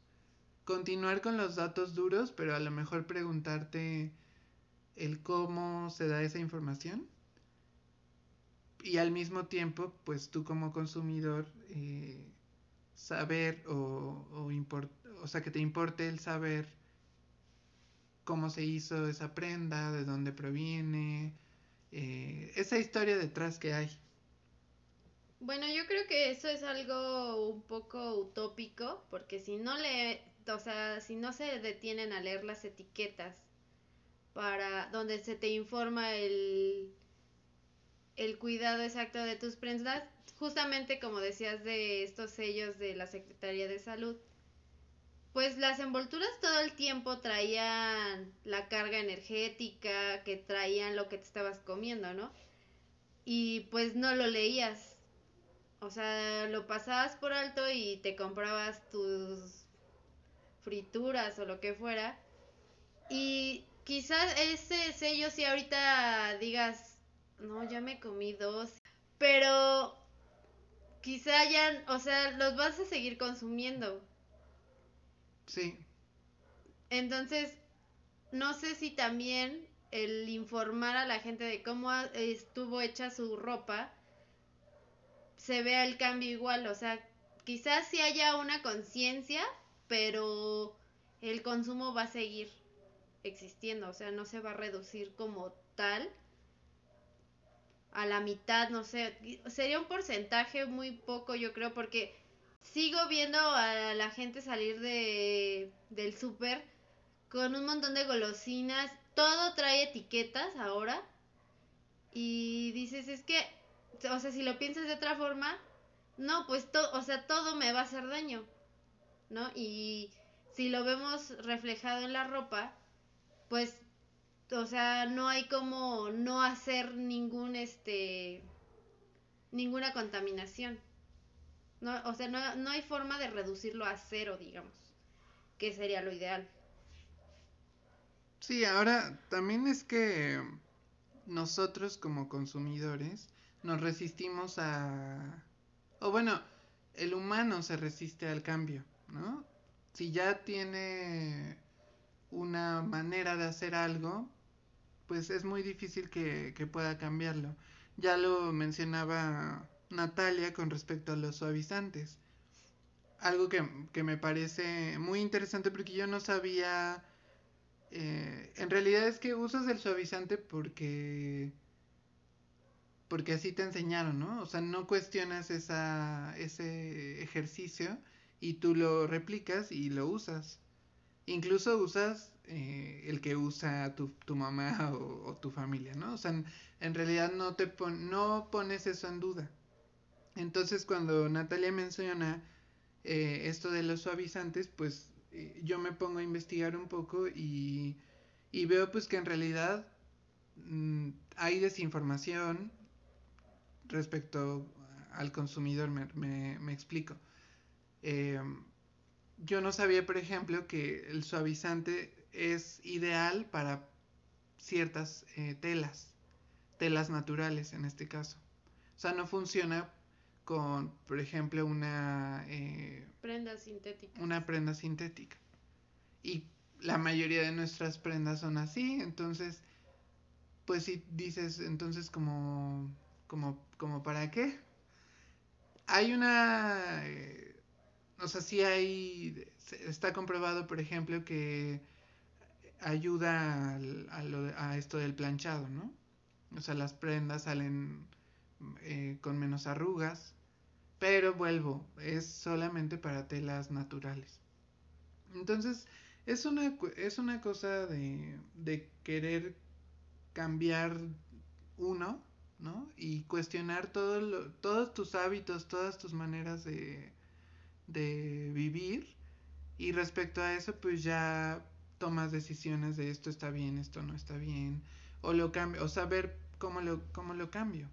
Continuar con los datos duros, pero a lo mejor preguntarte el cómo se da esa información. Y al mismo tiempo, pues tú como consumidor, eh, saber o, o, o sea, que te importe el saber cómo se hizo esa prenda, de dónde proviene, eh, esa historia detrás que hay. Bueno, yo creo que eso es algo un poco utópico, porque si no le, o sea, si no se detienen a leer las etiquetas para donde se te informa el el cuidado exacto de tus prendas, justamente como decías de estos sellos de la Secretaría de Salud, pues las envolturas todo el tiempo traían la carga energética, que traían lo que te estabas comiendo, ¿no? Y pues no lo leías. O sea, lo pasabas por alto y te comprabas tus frituras o lo que fuera. Y quizás ese sello si ahorita digas, no, ya me comí dos. Pero quizá ya, o sea, los vas a seguir consumiendo. Sí. Entonces, no sé si también el informar a la gente de cómo estuvo hecha su ropa se vea el cambio igual, o sea, quizás sí haya una conciencia, pero el consumo va a seguir existiendo, o sea, no se va a reducir como tal a la mitad, no sé, sería un porcentaje muy poco, yo creo, porque sigo viendo a la gente salir de del súper con un montón de golosinas, todo trae etiquetas ahora. Y dices, es que, o sea, si lo piensas de otra forma, no, pues todo, o sea, todo me va a hacer daño, ¿no? Y si lo vemos reflejado en la ropa, pues, o sea, no hay como no hacer ningún, este, ninguna contaminación. No, o sea, no, no hay forma de reducirlo a cero, digamos, que sería lo ideal. Sí, ahora también es que nosotros como consumidores nos resistimos a... O bueno, el humano se resiste al cambio, ¿no? Si ya tiene una manera de hacer algo, pues es muy difícil que, que pueda cambiarlo. Ya lo mencionaba Natalia con respecto a los suavizantes. Algo que, me parece muy interesante porque yo no sabía... Eh, en realidad es que usas el suavizante porque... Porque así te enseñaron, ¿no? O sea, no cuestionas esa, ese ejercicio y tú lo replicas y lo usas. Incluso usas eh, el que usa tu, tu mamá o, o, tu familia, ¿no? O sea, en, en realidad no, te pon, no pones eso en duda. Entonces cuando Natalia menciona eh, esto de los suavizantes, pues eh, yo me pongo a investigar un poco y, y veo pues que en realidad mmm, hay desinformación respecto al consumidor, me, me, me, explico. Em, yo no sabía, por ejemplo, que el suavizante es ideal para ciertas eh, telas, telas naturales en este caso. O sea, no funciona con, por ejemplo, una... Eh, prenda sintética. Una prenda sintética. Y la mayoría de nuestras prendas son así, entonces, pues si dices, entonces como, como, como para qué. Hay una, eh, o sea, sí hay, está comprobado, por ejemplo, que ayuda a, esto del planchado, ¿no? O sea, las prendas salen eh, con menos arrugas, pero vuelvo, es solamente para telas naturales. Entonces, es una, es una cosa de, de querer cambiar uno, ¿no? Y cuestionar todo todos tus hábitos, todas tus maneras de, de vivir. Y respecto a eso, pues ya tomas decisiones de esto está bien, esto no está bien. O lo cambio, o saber cómo lo, cómo lo cambio.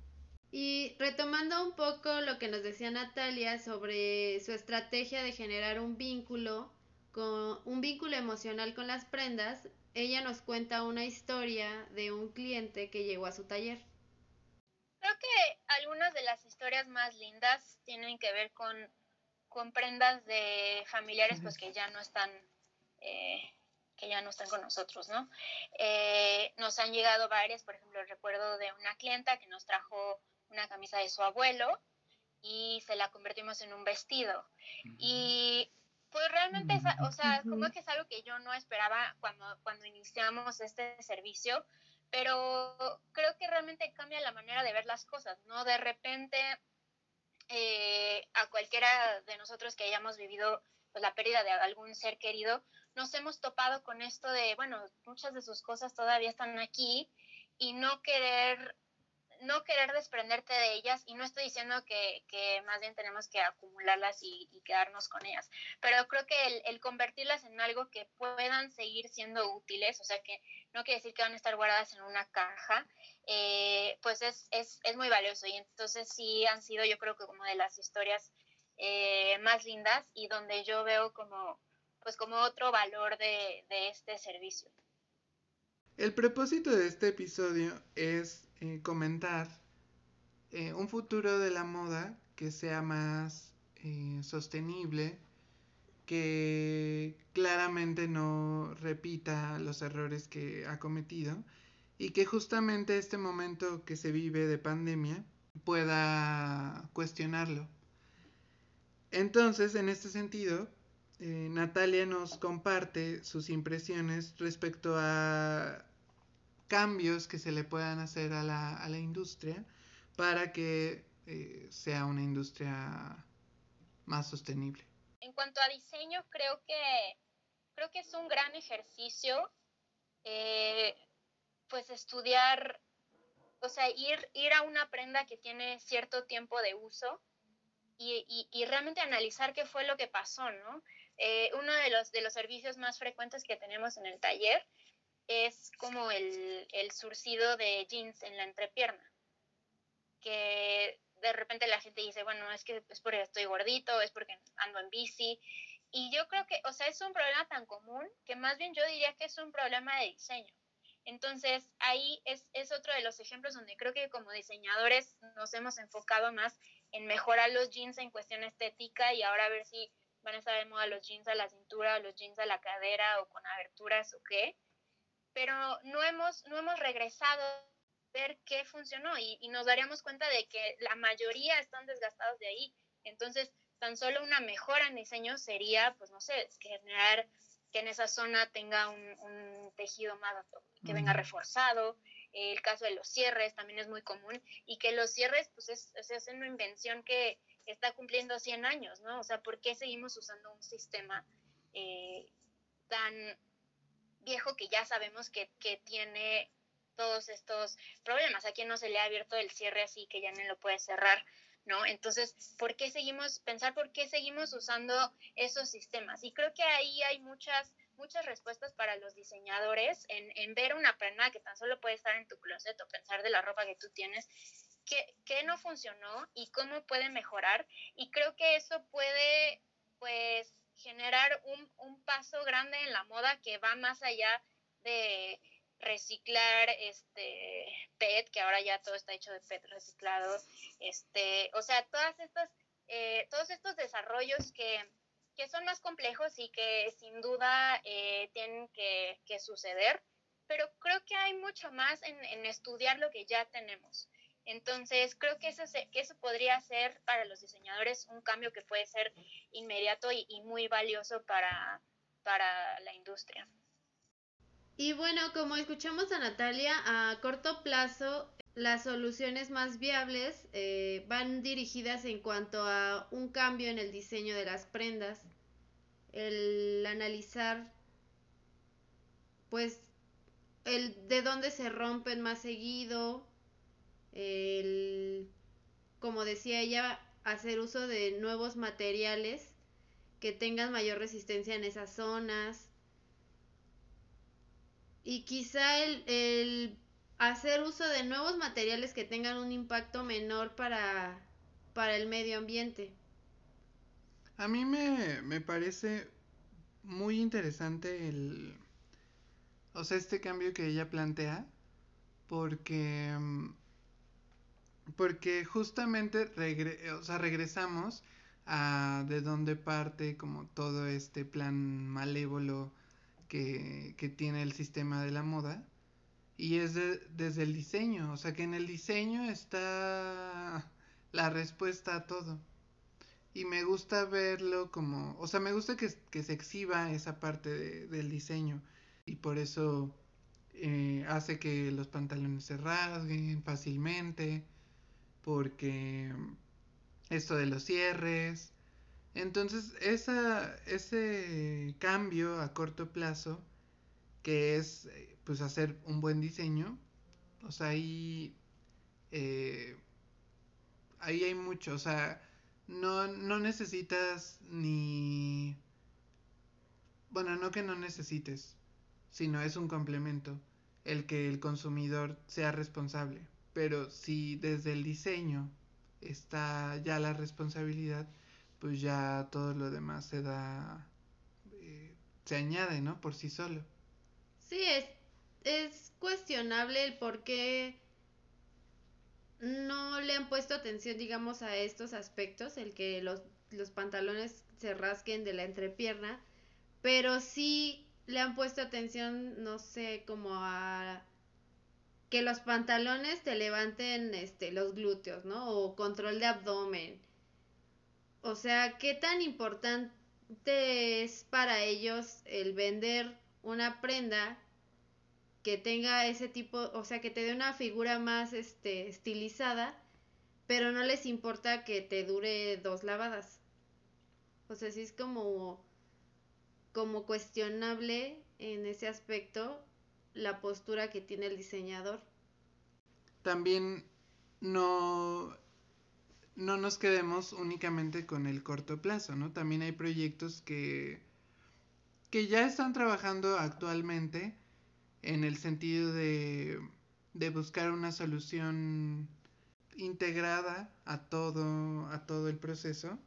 Y retomando un poco lo que nos decía Natalia sobre su estrategia de generar un vínculo con un vínculo emocional con las prendas, ella nos cuenta una historia de un cliente que llegó a su taller. Creo que algunas de las historias más lindas tienen que ver con, con prendas de familiares pues que ya no están eh, que ya no están con nosotros, ¿no? Eh, nos han llegado varias, por ejemplo, recuerdo de una clienta que nos trajo una camisa de su abuelo y se la convertimos en un vestido. Y pues realmente, o sea, como que es algo que yo no esperaba cuando, cuando iniciamos este servicio, pero creo que realmente cambia la manera de ver las cosas, ¿no? De repente, eh, a cualquiera de nosotros que hayamos vivido pues, la pérdida de algún ser querido, nos hemos topado con esto de, bueno, muchas de sus cosas todavía están aquí y no querer no querer desprenderte de ellas y no estoy diciendo que, más bien tenemos que acumularlas y, quedarnos con ellas, pero creo que el, el, convertirlas en algo que puedan seguir siendo útiles, o sea que no quiere decir que van a estar guardadas en una caja, eh, pues es, es, es, muy valioso y entonces sí han sido yo creo que como de las historias eh, más lindas y donde yo veo como pues como otro valor de, de este servicio. El propósito de este episodio es eh, comentar eh, un futuro de la moda que sea más eh, sostenible, que claramente no repita los errores que ha cometido y que justamente este momento que se vive de pandemia pueda cuestionarlo. Entonces, en este sentido, Natalia nos comparte sus impresiones respecto a cambios que se le puedan hacer a la, a la industria para que eh, sea una industria más sostenible. En cuanto a diseño, creo que, creo que es un gran ejercicio, eh, pues estudiar, o sea, ir, ir a una prenda que tiene cierto tiempo de uso y, y, realmente analizar qué fue lo que pasó, ¿no? Eh, uno de los, de los servicios más frecuentes que tenemos en el taller es como el, el surcido de jeans en la entrepierna, que de repente la gente dice, bueno, es que es porque estoy gordito, es porque ando en bici. Y yo creo que, o sea, es un problema tan común que más bien yo diría que es un problema de diseño. Entonces, ahí es, es otro de los ejemplos donde creo que como diseñadores nos hemos enfocado más en mejorar los jeans en cuestión estética y ahora a ver si van a estar de moda los jeans a la cintura, los jeans a la cadera o con aberturas o qué pero no hemos, no hemos regresado a ver qué funcionó y, nos daríamos cuenta de que la mayoría están desgastados de ahí. Entonces, tan solo una mejora en diseño sería, pues no sé, generar que en esa zona tenga un, tejido más, que venga reforzado. El caso de los cierres también es muy común y que los cierres, pues es, es una invención que está cumpliendo 100 años, ¿no? O sea, ¿por qué seguimos usando un sistema eh, tan viejo que ya sabemos que, que tiene todos estos problemas. A quien no se le ha abierto el cierre así que ya no lo puede cerrar, ¿no? Entonces, ¿por qué seguimos, pensar por qué seguimos usando esos sistemas? Y creo que ahí hay muchas, muchas respuestas para los diseñadores en, en ver una prenda que tan solo puede estar en tu closet o pensar de la ropa que tú tienes, qué, qué no funcionó y cómo puede mejorar. Y creo que eso puede pues generar un, un paso grande en la moda que va más allá de reciclar este PET, que ahora ya todo está hecho de PET reciclado, este, o sea, todas estas, eh, todos estos desarrollos que, que, son más complejos y que sin duda eh, tienen que, que, suceder, pero creo que hay mucho más en, en, estudiar lo que ya tenemos. Entonces, creo que eso, que eso podría ser para los diseñadores un cambio que puede ser inmediato y, y muy valioso para, para la industria. Y bueno, como escuchamos a Natalia, a corto plazo las soluciones más viables eh, van dirigidas en cuanto a un cambio en el diseño de las prendas, el analizar pues el de dónde se rompen más seguido, el como decía ella, hacer uso de nuevos materiales que tengan mayor resistencia en esas zonas, y quizá el, hacer uso de nuevos materiales que tengan un impacto menor para, para el medio ambiente. A mí me, me parece muy interesante el, o sea, este cambio que ella plantea, porque, porque justamente regre, o sea, regresamos a de dónde parte como todo este plan malévolo que, tiene el sistema de la moda y es desde el diseño, o sea que en el diseño está la respuesta a todo. Y me gusta verlo como, o sea, me gusta que, se exhiba esa parte del diseño y por eso eh, hace que los pantalones se rasguen fácilmente, porque esto de los cierres, entonces, esa, ese cambio a corto plazo, que es eh, pues hacer un buen diseño, o sea, ahí, eh, ahí hay mucho, o sea, no, no necesitas ni... Bueno, no que no necesites, sino es un complemento el que el consumidor sea responsable. Pero si desde el diseño está ya la responsabilidad, pues ya todo lo demás se da, eh, se añade, ¿no? Por sí solo. Sí, es, es cuestionable el por qué no le han puesto atención, digamos, a estos aspectos, el que los, los pantalones se rasquen de la entrepierna, pero sí le han puesto atención, no sé, como a que los pantalones te levanten este los glúteos, ¿no? O control de abdomen o sea, ¿qué tan importante es para ellos el vender una prenda que tenga ese tipo, o sea, que te dé una figura más este estilizada, pero no les importa que te dure dos lavadas? O sea, sí es como como cuestionable en ese aspecto la postura que tiene el diseñador. También no no nos quedemos únicamente con el corto plazo, ¿no? También hay proyectos que, que ya están trabajando actualmente en el sentido de, de buscar una solución integrada a todo, a todo el proceso.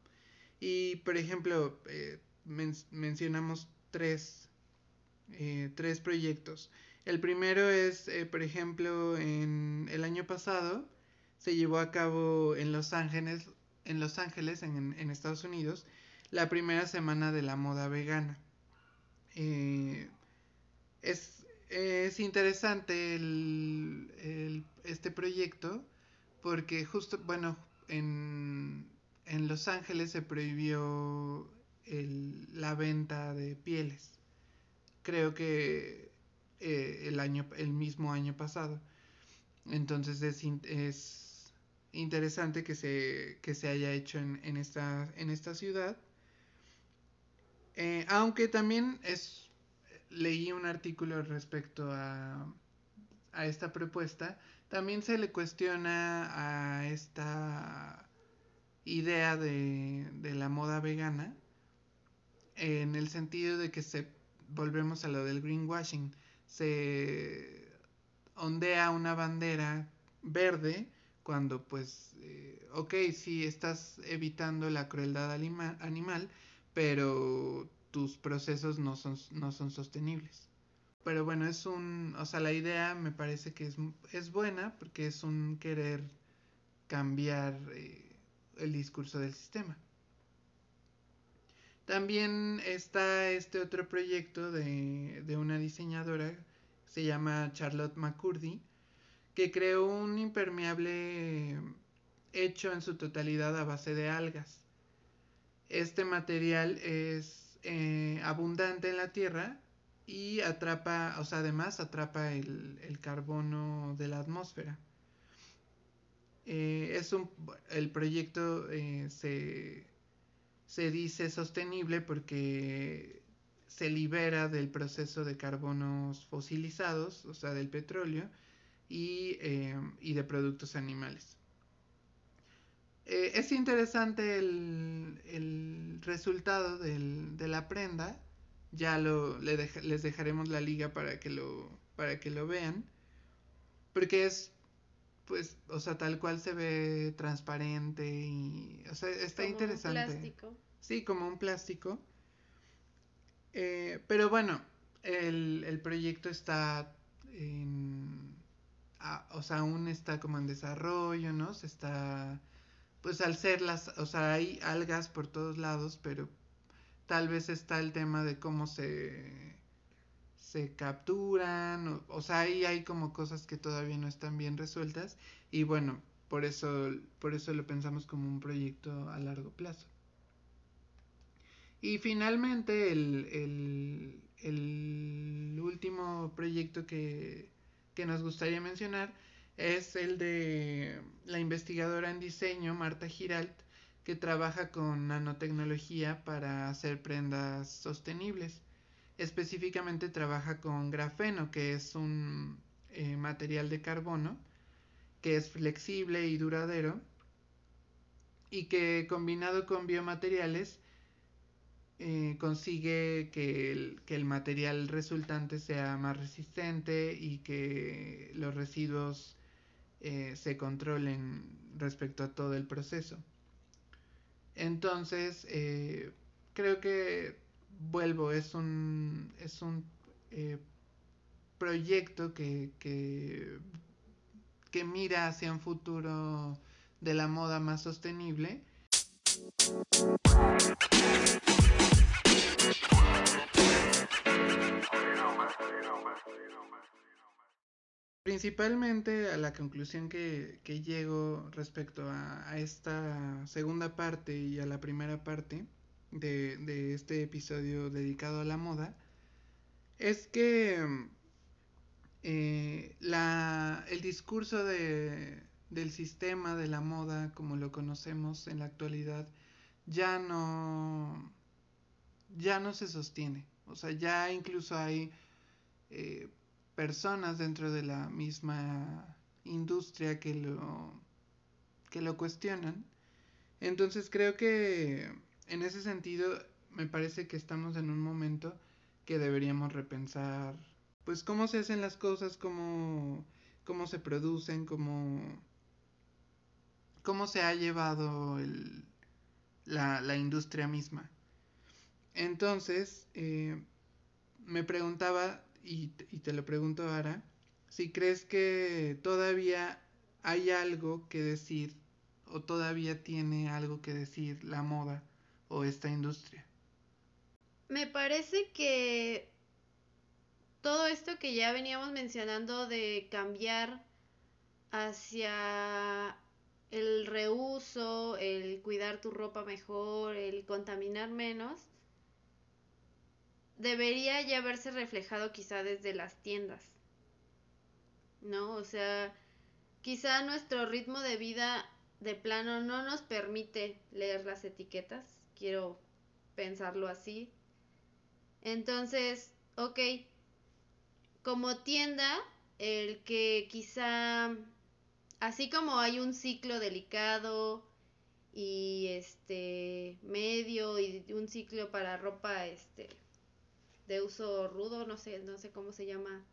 Y, por ejemplo, eh, mencionamos tres, eh, tres proyectos. El primero es, eh, por ejemplo, en el año pasado, se llevó a cabo en Los Ángeles, en Los Ángeles, en, Estados Unidos, la primera semana de la moda vegana. Eh, es, es, interesante el, este proyecto porque justo, bueno, en, en Los Ángeles se prohibió el, la venta de pieles. Creo que eh, el, año, el mismo año pasado. Entonces es, es interesante que se, que se haya hecho en, en, esta, en esta ciudad. Eh, aunque también es, leí un artículo respecto a, a esta propuesta, también se le cuestiona a esta idea de, de la moda vegana en el sentido de que se volvemos a lo del greenwashing se ondea una bandera verde cuando pues, eh, ok, sí estás evitando la crueldad animal, pero tus procesos no son, no son sostenibles. Pero bueno, es un, o sea, la idea me parece que es, es buena porque es un querer cambiar eh, el discurso del sistema. También está este otro proyecto de, una diseñadora, se llama Charlotte McCurdy, que creó un impermeable hecho en su totalidad a base de algas. Este material es eh, abundante en la Tierra y atrapa, o sea, además atrapa el, carbono de la atmósfera. Eh, es el proyecto eh, se, se dice sostenible porque se libera del proceso de carbonos fosilizados, o sea, del petróleo, y, y de productos animales. Eh, es interesante el, resultado de la prenda. Ya lo, les dejaremos la liga para que lo, para que lo vean. Porque es, pues, o sea, tal cual se ve transparente y, o sea, está interesante. Un plástico. Sí, como un plástico. Eh, pero bueno, el, el proyecto está en, o sea, aún está como en desarrollo, ¿no? Se está pues al ser las, o sea, hay algas por todos lados, pero tal vez está el tema de cómo se, se capturan, o, sea, ahí hay como cosas que todavía no están bien resueltas y bueno, por eso, por eso lo pensamos como un proyecto a largo plazo. Y finalmente el, el, el último proyecto que, que nos gustaría mencionar es el de la investigadora en diseño Marta Giralt, que trabaja con nanotecnología para hacer prendas sostenibles. Específicamente trabaja con grafeno, que es un eh, material de carbono que es flexible y duradero y que combinado con biomateriales eh, consigue que el, material resultante sea más resistente y que los residuos eh, se controlen respecto a todo el proceso. Entonces, creo que vuelvo, es un, es un eh, proyecto que, que, que mira hacia un futuro de la moda más sostenible. Principalmente a la conclusión que, llego respecto a, esta segunda parte y a la primera parte de, este episodio dedicado a la moda es que eh, el discurso del sistema de la moda como lo conocemos en la actualidad ya no ya no se sostiene o sea ya incluso hay eh, personas dentro de la misma industria que lo, que lo cuestionan. Entonces creo que en ese sentido me parece que estamos en un momento que deberíamos repensar pues cómo se hacen las cosas, cómo, cómo se producen, cómo, cómo se ha llevado el, la, la, industria misma. Entonces, eh, me preguntaba y, te lo pregunto ahora, si crees que todavía hay algo que decir o todavía tiene algo que decir la moda o esta industria. Me parece que todo esto que ya veníamos mencionando de cambiar hacia el reuso, el cuidar tu ropa mejor, el contaminar menos, debería ya verse reflejado quizá desde las tiendas. ¿No? O sea, quizá nuestro ritmo de vida de plano no nos permite leer las etiquetas. Quiero pensarlo así. Entonces, ok, como tienda, el que quizá, así como hay un ciclo delicado y este medio y un ciclo para ropa este de uso rudo, no sé, no sé cómo se llama,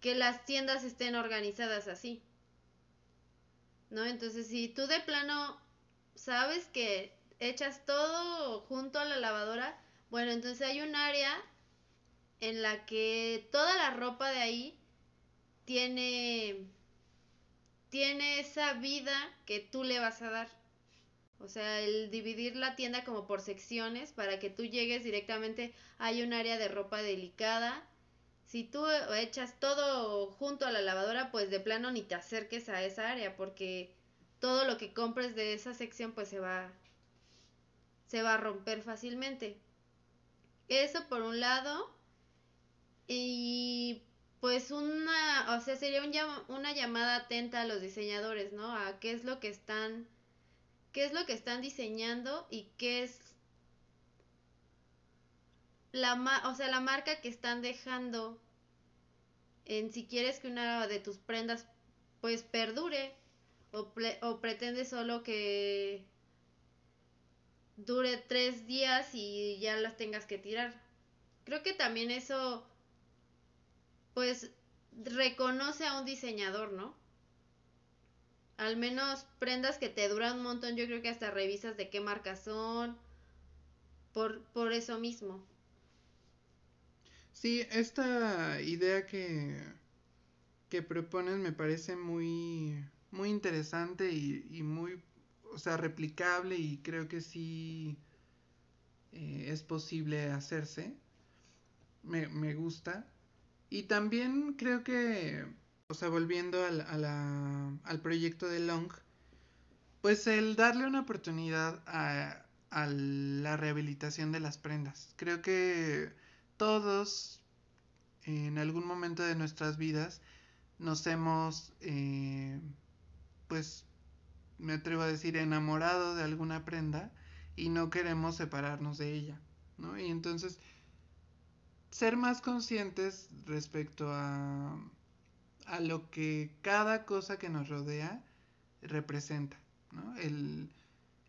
que las tiendas estén organizadas así. ¿No? Entonces, si tú de plano sabes que echas todo junto a la lavadora, bueno, entonces hay un área en la que toda la ropa de ahí tiene tiene esa vida que tú le vas a dar. O sea, el dividir la tienda como por secciones para que tú llegues directamente, hay un área de ropa delicada. Si tú echas todo junto a la lavadora, pues de plano ni te acerques a esa área porque todo lo que compres de esa sección pues se va se va a romper fácilmente. Eso por un lado. Y pues una, o sea, sería un una llamada atenta a los diseñadores, ¿no? A qué es lo que están qué es lo que están diseñando y qué es la o sea, la marca que están dejando en si quieres que una de tus prendas pues perdure o, o pretende solo que dure tres días y ya las tengas que tirar. Creo que también eso pues reconoce a un diseñador, ¿no? al menos prendas que te duran un montón, yo creo que hasta revisas de qué marca son, por, por eso mismo. Sí, esta idea que, que propones me parece muy, muy interesante y, muy, o sea, replicable y creo que sí eh, es posible hacerse. Me, me gusta. Y también creo que o sea, volviendo al, al proyecto de Long, pues el darle una oportunidad a, a, la rehabilitación de las prendas. Creo que todos en algún momento de nuestras vidas nos hemos, eh, pues, me atrevo a decir, enamorado de alguna prenda y no queremos separarnos de ella, ¿no? Y entonces, ser más conscientes respecto a a lo que cada cosa que nos rodea representa, ¿no? El,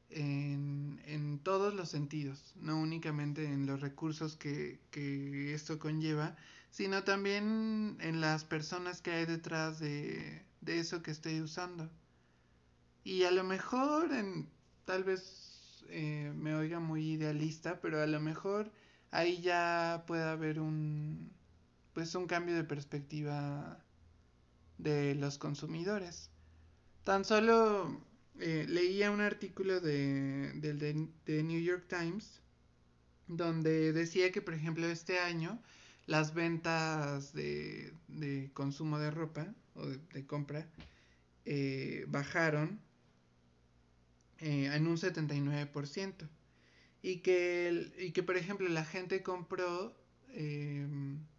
en, en, todos los sentidos, no únicamente en los recursos que, que, esto conlleva, sino también en las personas que hay detrás de, de eso que estoy usando. Y a lo mejor, en, tal vez eh, me oiga muy idealista, pero a lo mejor ahí ya puede haber un, pues un cambio de perspectiva de los consumidores. Tan solo eh, leía un artículo de, de, New York Times donde decía que, por ejemplo, este año las ventas de, de consumo de ropa o de, compra eh, bajaron eh, en un 79%. Y que, y que, por ejemplo, la gente compró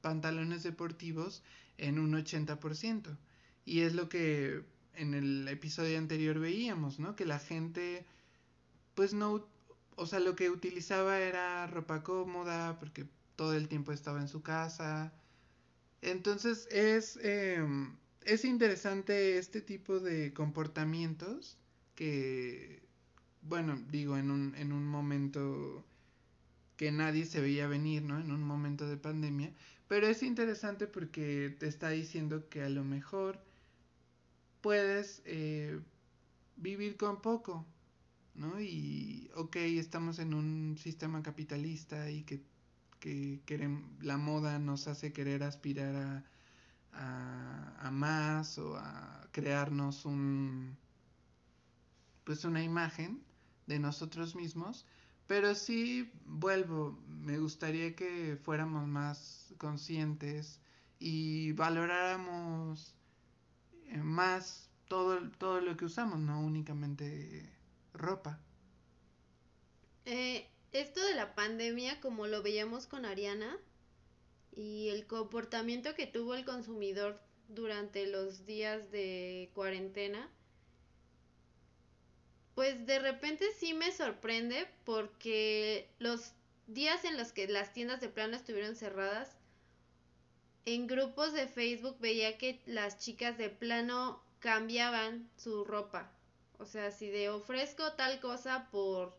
pantalones deportivos en un 80%. Y es lo que en el episodio anterior veíamos, ¿no? Que la gente, pues no, o sea, lo que utilizaba era ropa cómoda, porque todo el tiempo estaba en su casa. Entonces es, em, es interesante este tipo de comportamientos que, bueno, digo, en un, en un momento que nadie se veía venir, ¿no? En un momento de pandemia. Pero es interesante porque te está diciendo que a lo mejor puedes eh, vivir con poco, ¿no? Y, ok, estamos en un sistema capitalista y que, que la moda nos hace querer aspirar a, a, más o a crearnos un, pues una imagen de nosotros mismos, pero sí, vuelvo, me gustaría que fuéramos más conscientes y valoráramos eh, más todo, todo lo que usamos, no únicamente ropa. Eh, esto de la pandemia, como lo veíamos con Ariana, y el comportamiento que tuvo el consumidor durante los días de cuarentena, pues de repente sí me sorprende porque los días en los que las tiendas de plano estuvieron cerradas, en grupos de Facebook veía que las chicas de plano cambiaban su ropa. O sea, si de ofrezco tal cosa por...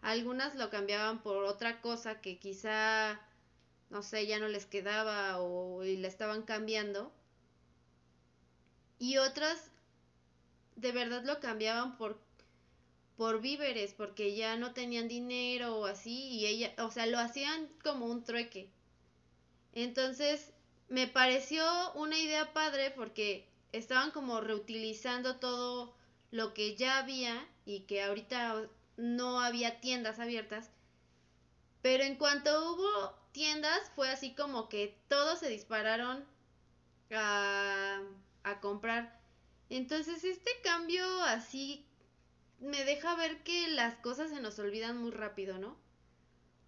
Algunas lo cambiaban por otra cosa que quizá, no sé, ya no les quedaba o y la estaban cambiando. Y otras de verdad lo cambiaban por por víveres porque ya no tenían dinero o así y ella, o sea, lo hacían como un trueque. Entonces, me pareció una idea padre porque estaban como reutilizando todo lo que ya había y que ahorita no había tiendas abiertas. Pero en cuanto hubo tiendas, fue así como que todos se dispararon a, a comprar. Entonces este cambio así me deja ver que las cosas se nos olvidan muy rápido, ¿no?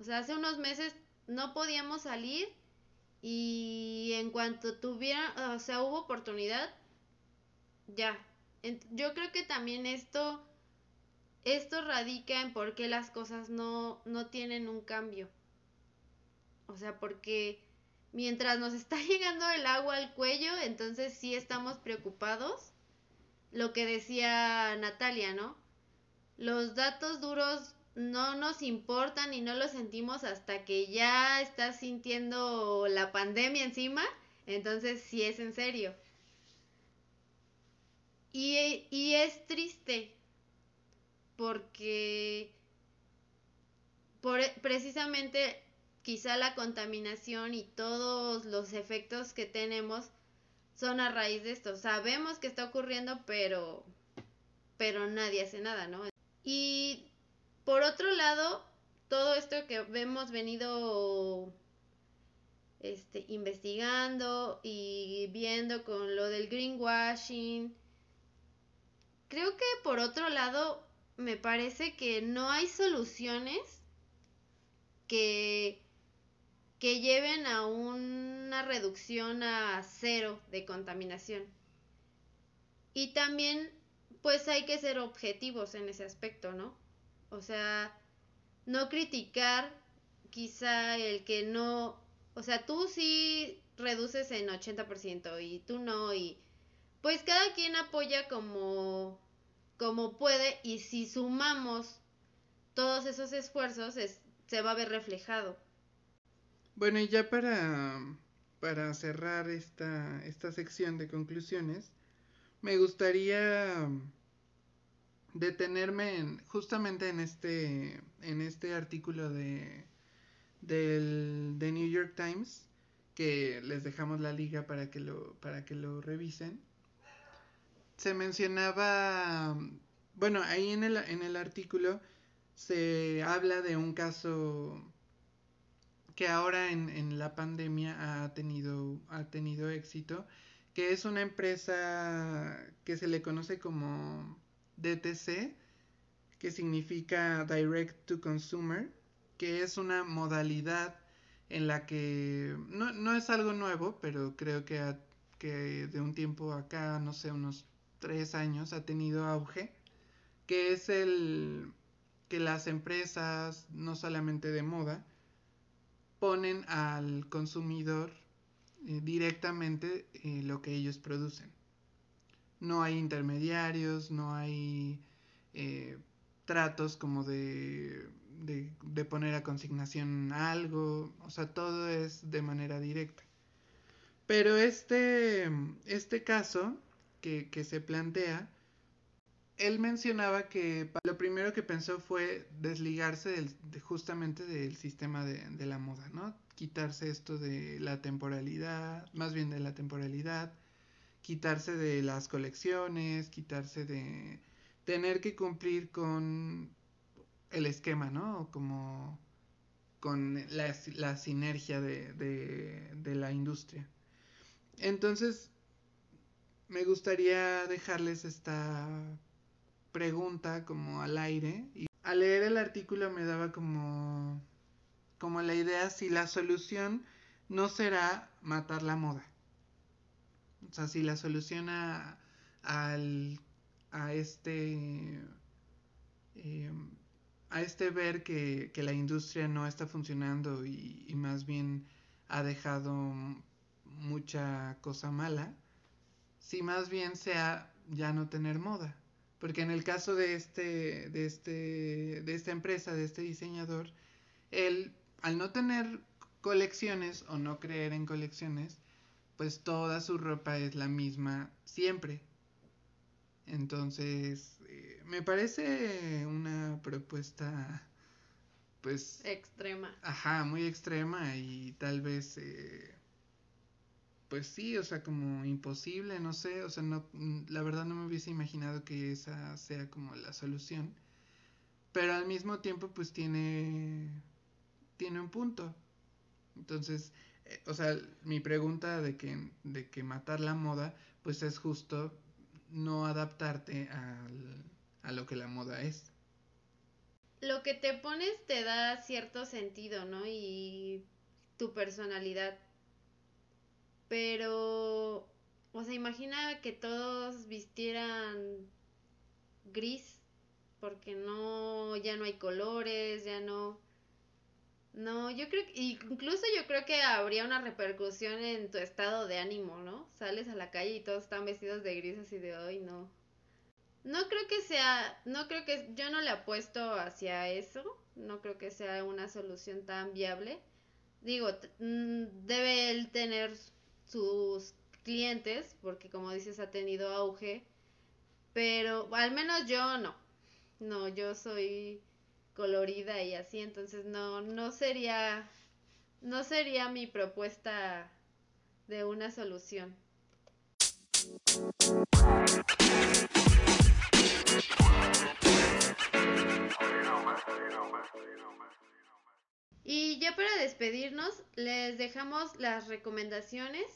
O sea, hace unos meses no podíamos salir y en cuanto tuviera, o sea, hubo oportunidad, ya. Yo creo que también esto, esto radica en por qué las cosas no, no tienen un cambio. O sea, porque mientras nos está llegando el agua al cuello, entonces sí estamos preocupados. Lo que decía Natalia, ¿no? Los datos duros no nos importan y no los sentimos hasta que ya estás sintiendo la pandemia encima, entonces sí es en serio. Y, y es triste porque por, precisamente quizá la contaminación y todos los efectos que tenemos son a raíz de esto. Sabemos que está ocurriendo, pero pero nadie hace nada, ¿no? Y por otro lado, todo esto que hemos venido este, investigando y viendo con lo del greenwashing, creo que por otro lado me parece que no hay soluciones que, que lleven a una reducción a cero de contaminación. Y también pues hay que ser objetivos en ese aspecto, ¿no? O sea, no criticar quizá el que no, o sea, tú sí reduces en 80% y tú no y pues cada quien apoya como como puede y si sumamos todos esos esfuerzos se va a ver reflejado. Bueno, y ya para para cerrar esta esta sección de conclusiones, me gustaría detenerme justamente en este, en este artículo de, del, de New York Times, que les dejamos la liga para que lo, para que lo revisen. Se mencionaba, bueno, ahí en el, en el artículo se habla de un caso que ahora en, en la pandemia ha tenido, ha tenido éxito que es una empresa que se le conoce como DTC, que significa Direct to Consumer, que es una modalidad en la que no, es algo nuevo, pero creo que, que de un tiempo acá, no sé, unos tres años, ha tenido auge, que es el que las empresas, no solamente de moda, ponen al consumidor eh, directamente eh, lo que ellos producen. No hay intermediarios, no hay eh, tratos como de, de, poner a consignación algo, o sea, todo es de manera directa. Pero este, este caso que, que se plantea, él mencionaba que lo primero que pensó fue desligarse justamente del sistema de, de, la moda, ¿no? Quitarse esto de la temporalidad, más bien de la temporalidad, quitarse de las colecciones, quitarse de tener que cumplir con el esquema, ¿no? Como con la, sinergia de, de, de la industria. Entonces, me gustaría dejarles esta pregunta como al aire. Y al leer el artículo me daba como como la idea si la solución no será matar la moda. O sea, si la solución a, a este eh, a este ver que, la industria no está funcionando y, y, más bien ha dejado mucha cosa mala, si más bien sea ya no tener moda. Porque en el caso de este, de este, de esta empresa, de este diseñador, él al no tener colecciones o no creer en colecciones, pues toda su ropa es la misma siempre. Entonces, eh, me parece una propuesta, pues... Extrema. Ajá, muy extrema y tal vez, eh, pues sí, o sea, como imposible, no sé, o sea, no, la verdad no me hubiese imaginado que esa sea como la solución. Pero al mismo tiempo, pues tiene, tiene un punto. Entonces, eh, o sea, mi pregunta de que, de que matar la moda, pues es justo no adaptarte a lo que la moda es. Lo que te pones te da cierto sentido, ¿no? Y tu personalidad. Pero, o sea, imagina que todos vistieran gris, porque no, ya no hay colores, ya no no, yo creo que, incluso yo creo que habría una repercusión en tu estado de ánimo, ¿no? Sales a la calle y todos están vestidos de gris así de hoy, no. No creo que sea, no creo que, yo no le apuesto hacia eso, no creo que sea una solución tan viable. Digo, mm, debe él tener sus clientes, porque como dices ha tenido auge, pero al menos yo no. No, yo soy colorida y así, entonces no, no sería, no sería mi propuesta de una solución. Y ya para despedirnos, les dejamos las recomendaciones.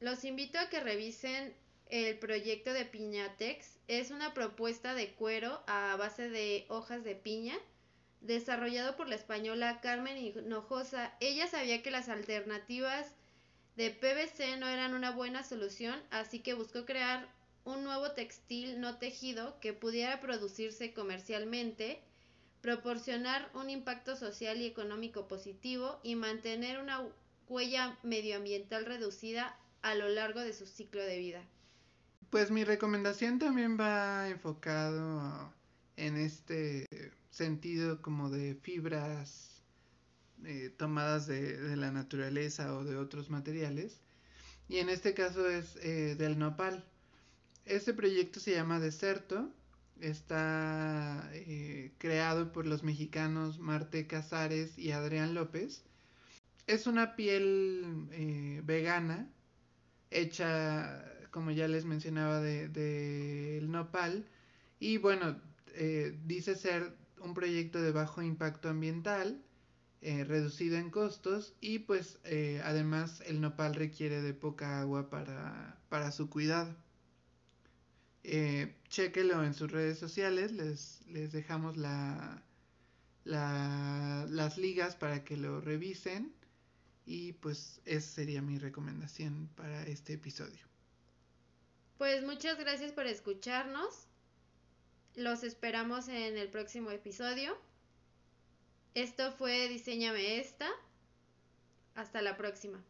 Los invito a que revisen el proyecto de Piñatex. Es una propuesta de cuero a base de hojas de piña desarrollado por la española Carmen Hinojosa. Ella sabía que las alternativas de PVC no eran una buena solución, así que buscó crear un nuevo textil no tejido que pudiera producirse comercialmente, proporcionar un impacto social y económico positivo y mantener una huella medioambiental reducida a lo largo de su ciclo de vida. Pues mi recomendación también va enfocado en este sentido como de fibras eh, tomadas de, la naturaleza o de otros materiales. Y en este caso es eh, del nopal. Este proyecto se llama Deserto. Está eh, creado por los mexicanos Marte Casares y Adrián López. Es una piel vegana hecha, como ya les mencionaba, del de, nopal. Y bueno, dice ser un proyecto de bajo impacto ambiental, eh, reducido en costos y pues eh, además el nopal requiere de poca agua para, su cuidado. Eh, chequelo en sus redes sociales, les, les dejamos la, las ligas para que lo revisen y pues esa sería mi recomendación para este episodio. Pues muchas gracias por escucharnos. Los esperamos en el próximo episodio. Esto fue Diseñame esta. Hasta la próxima.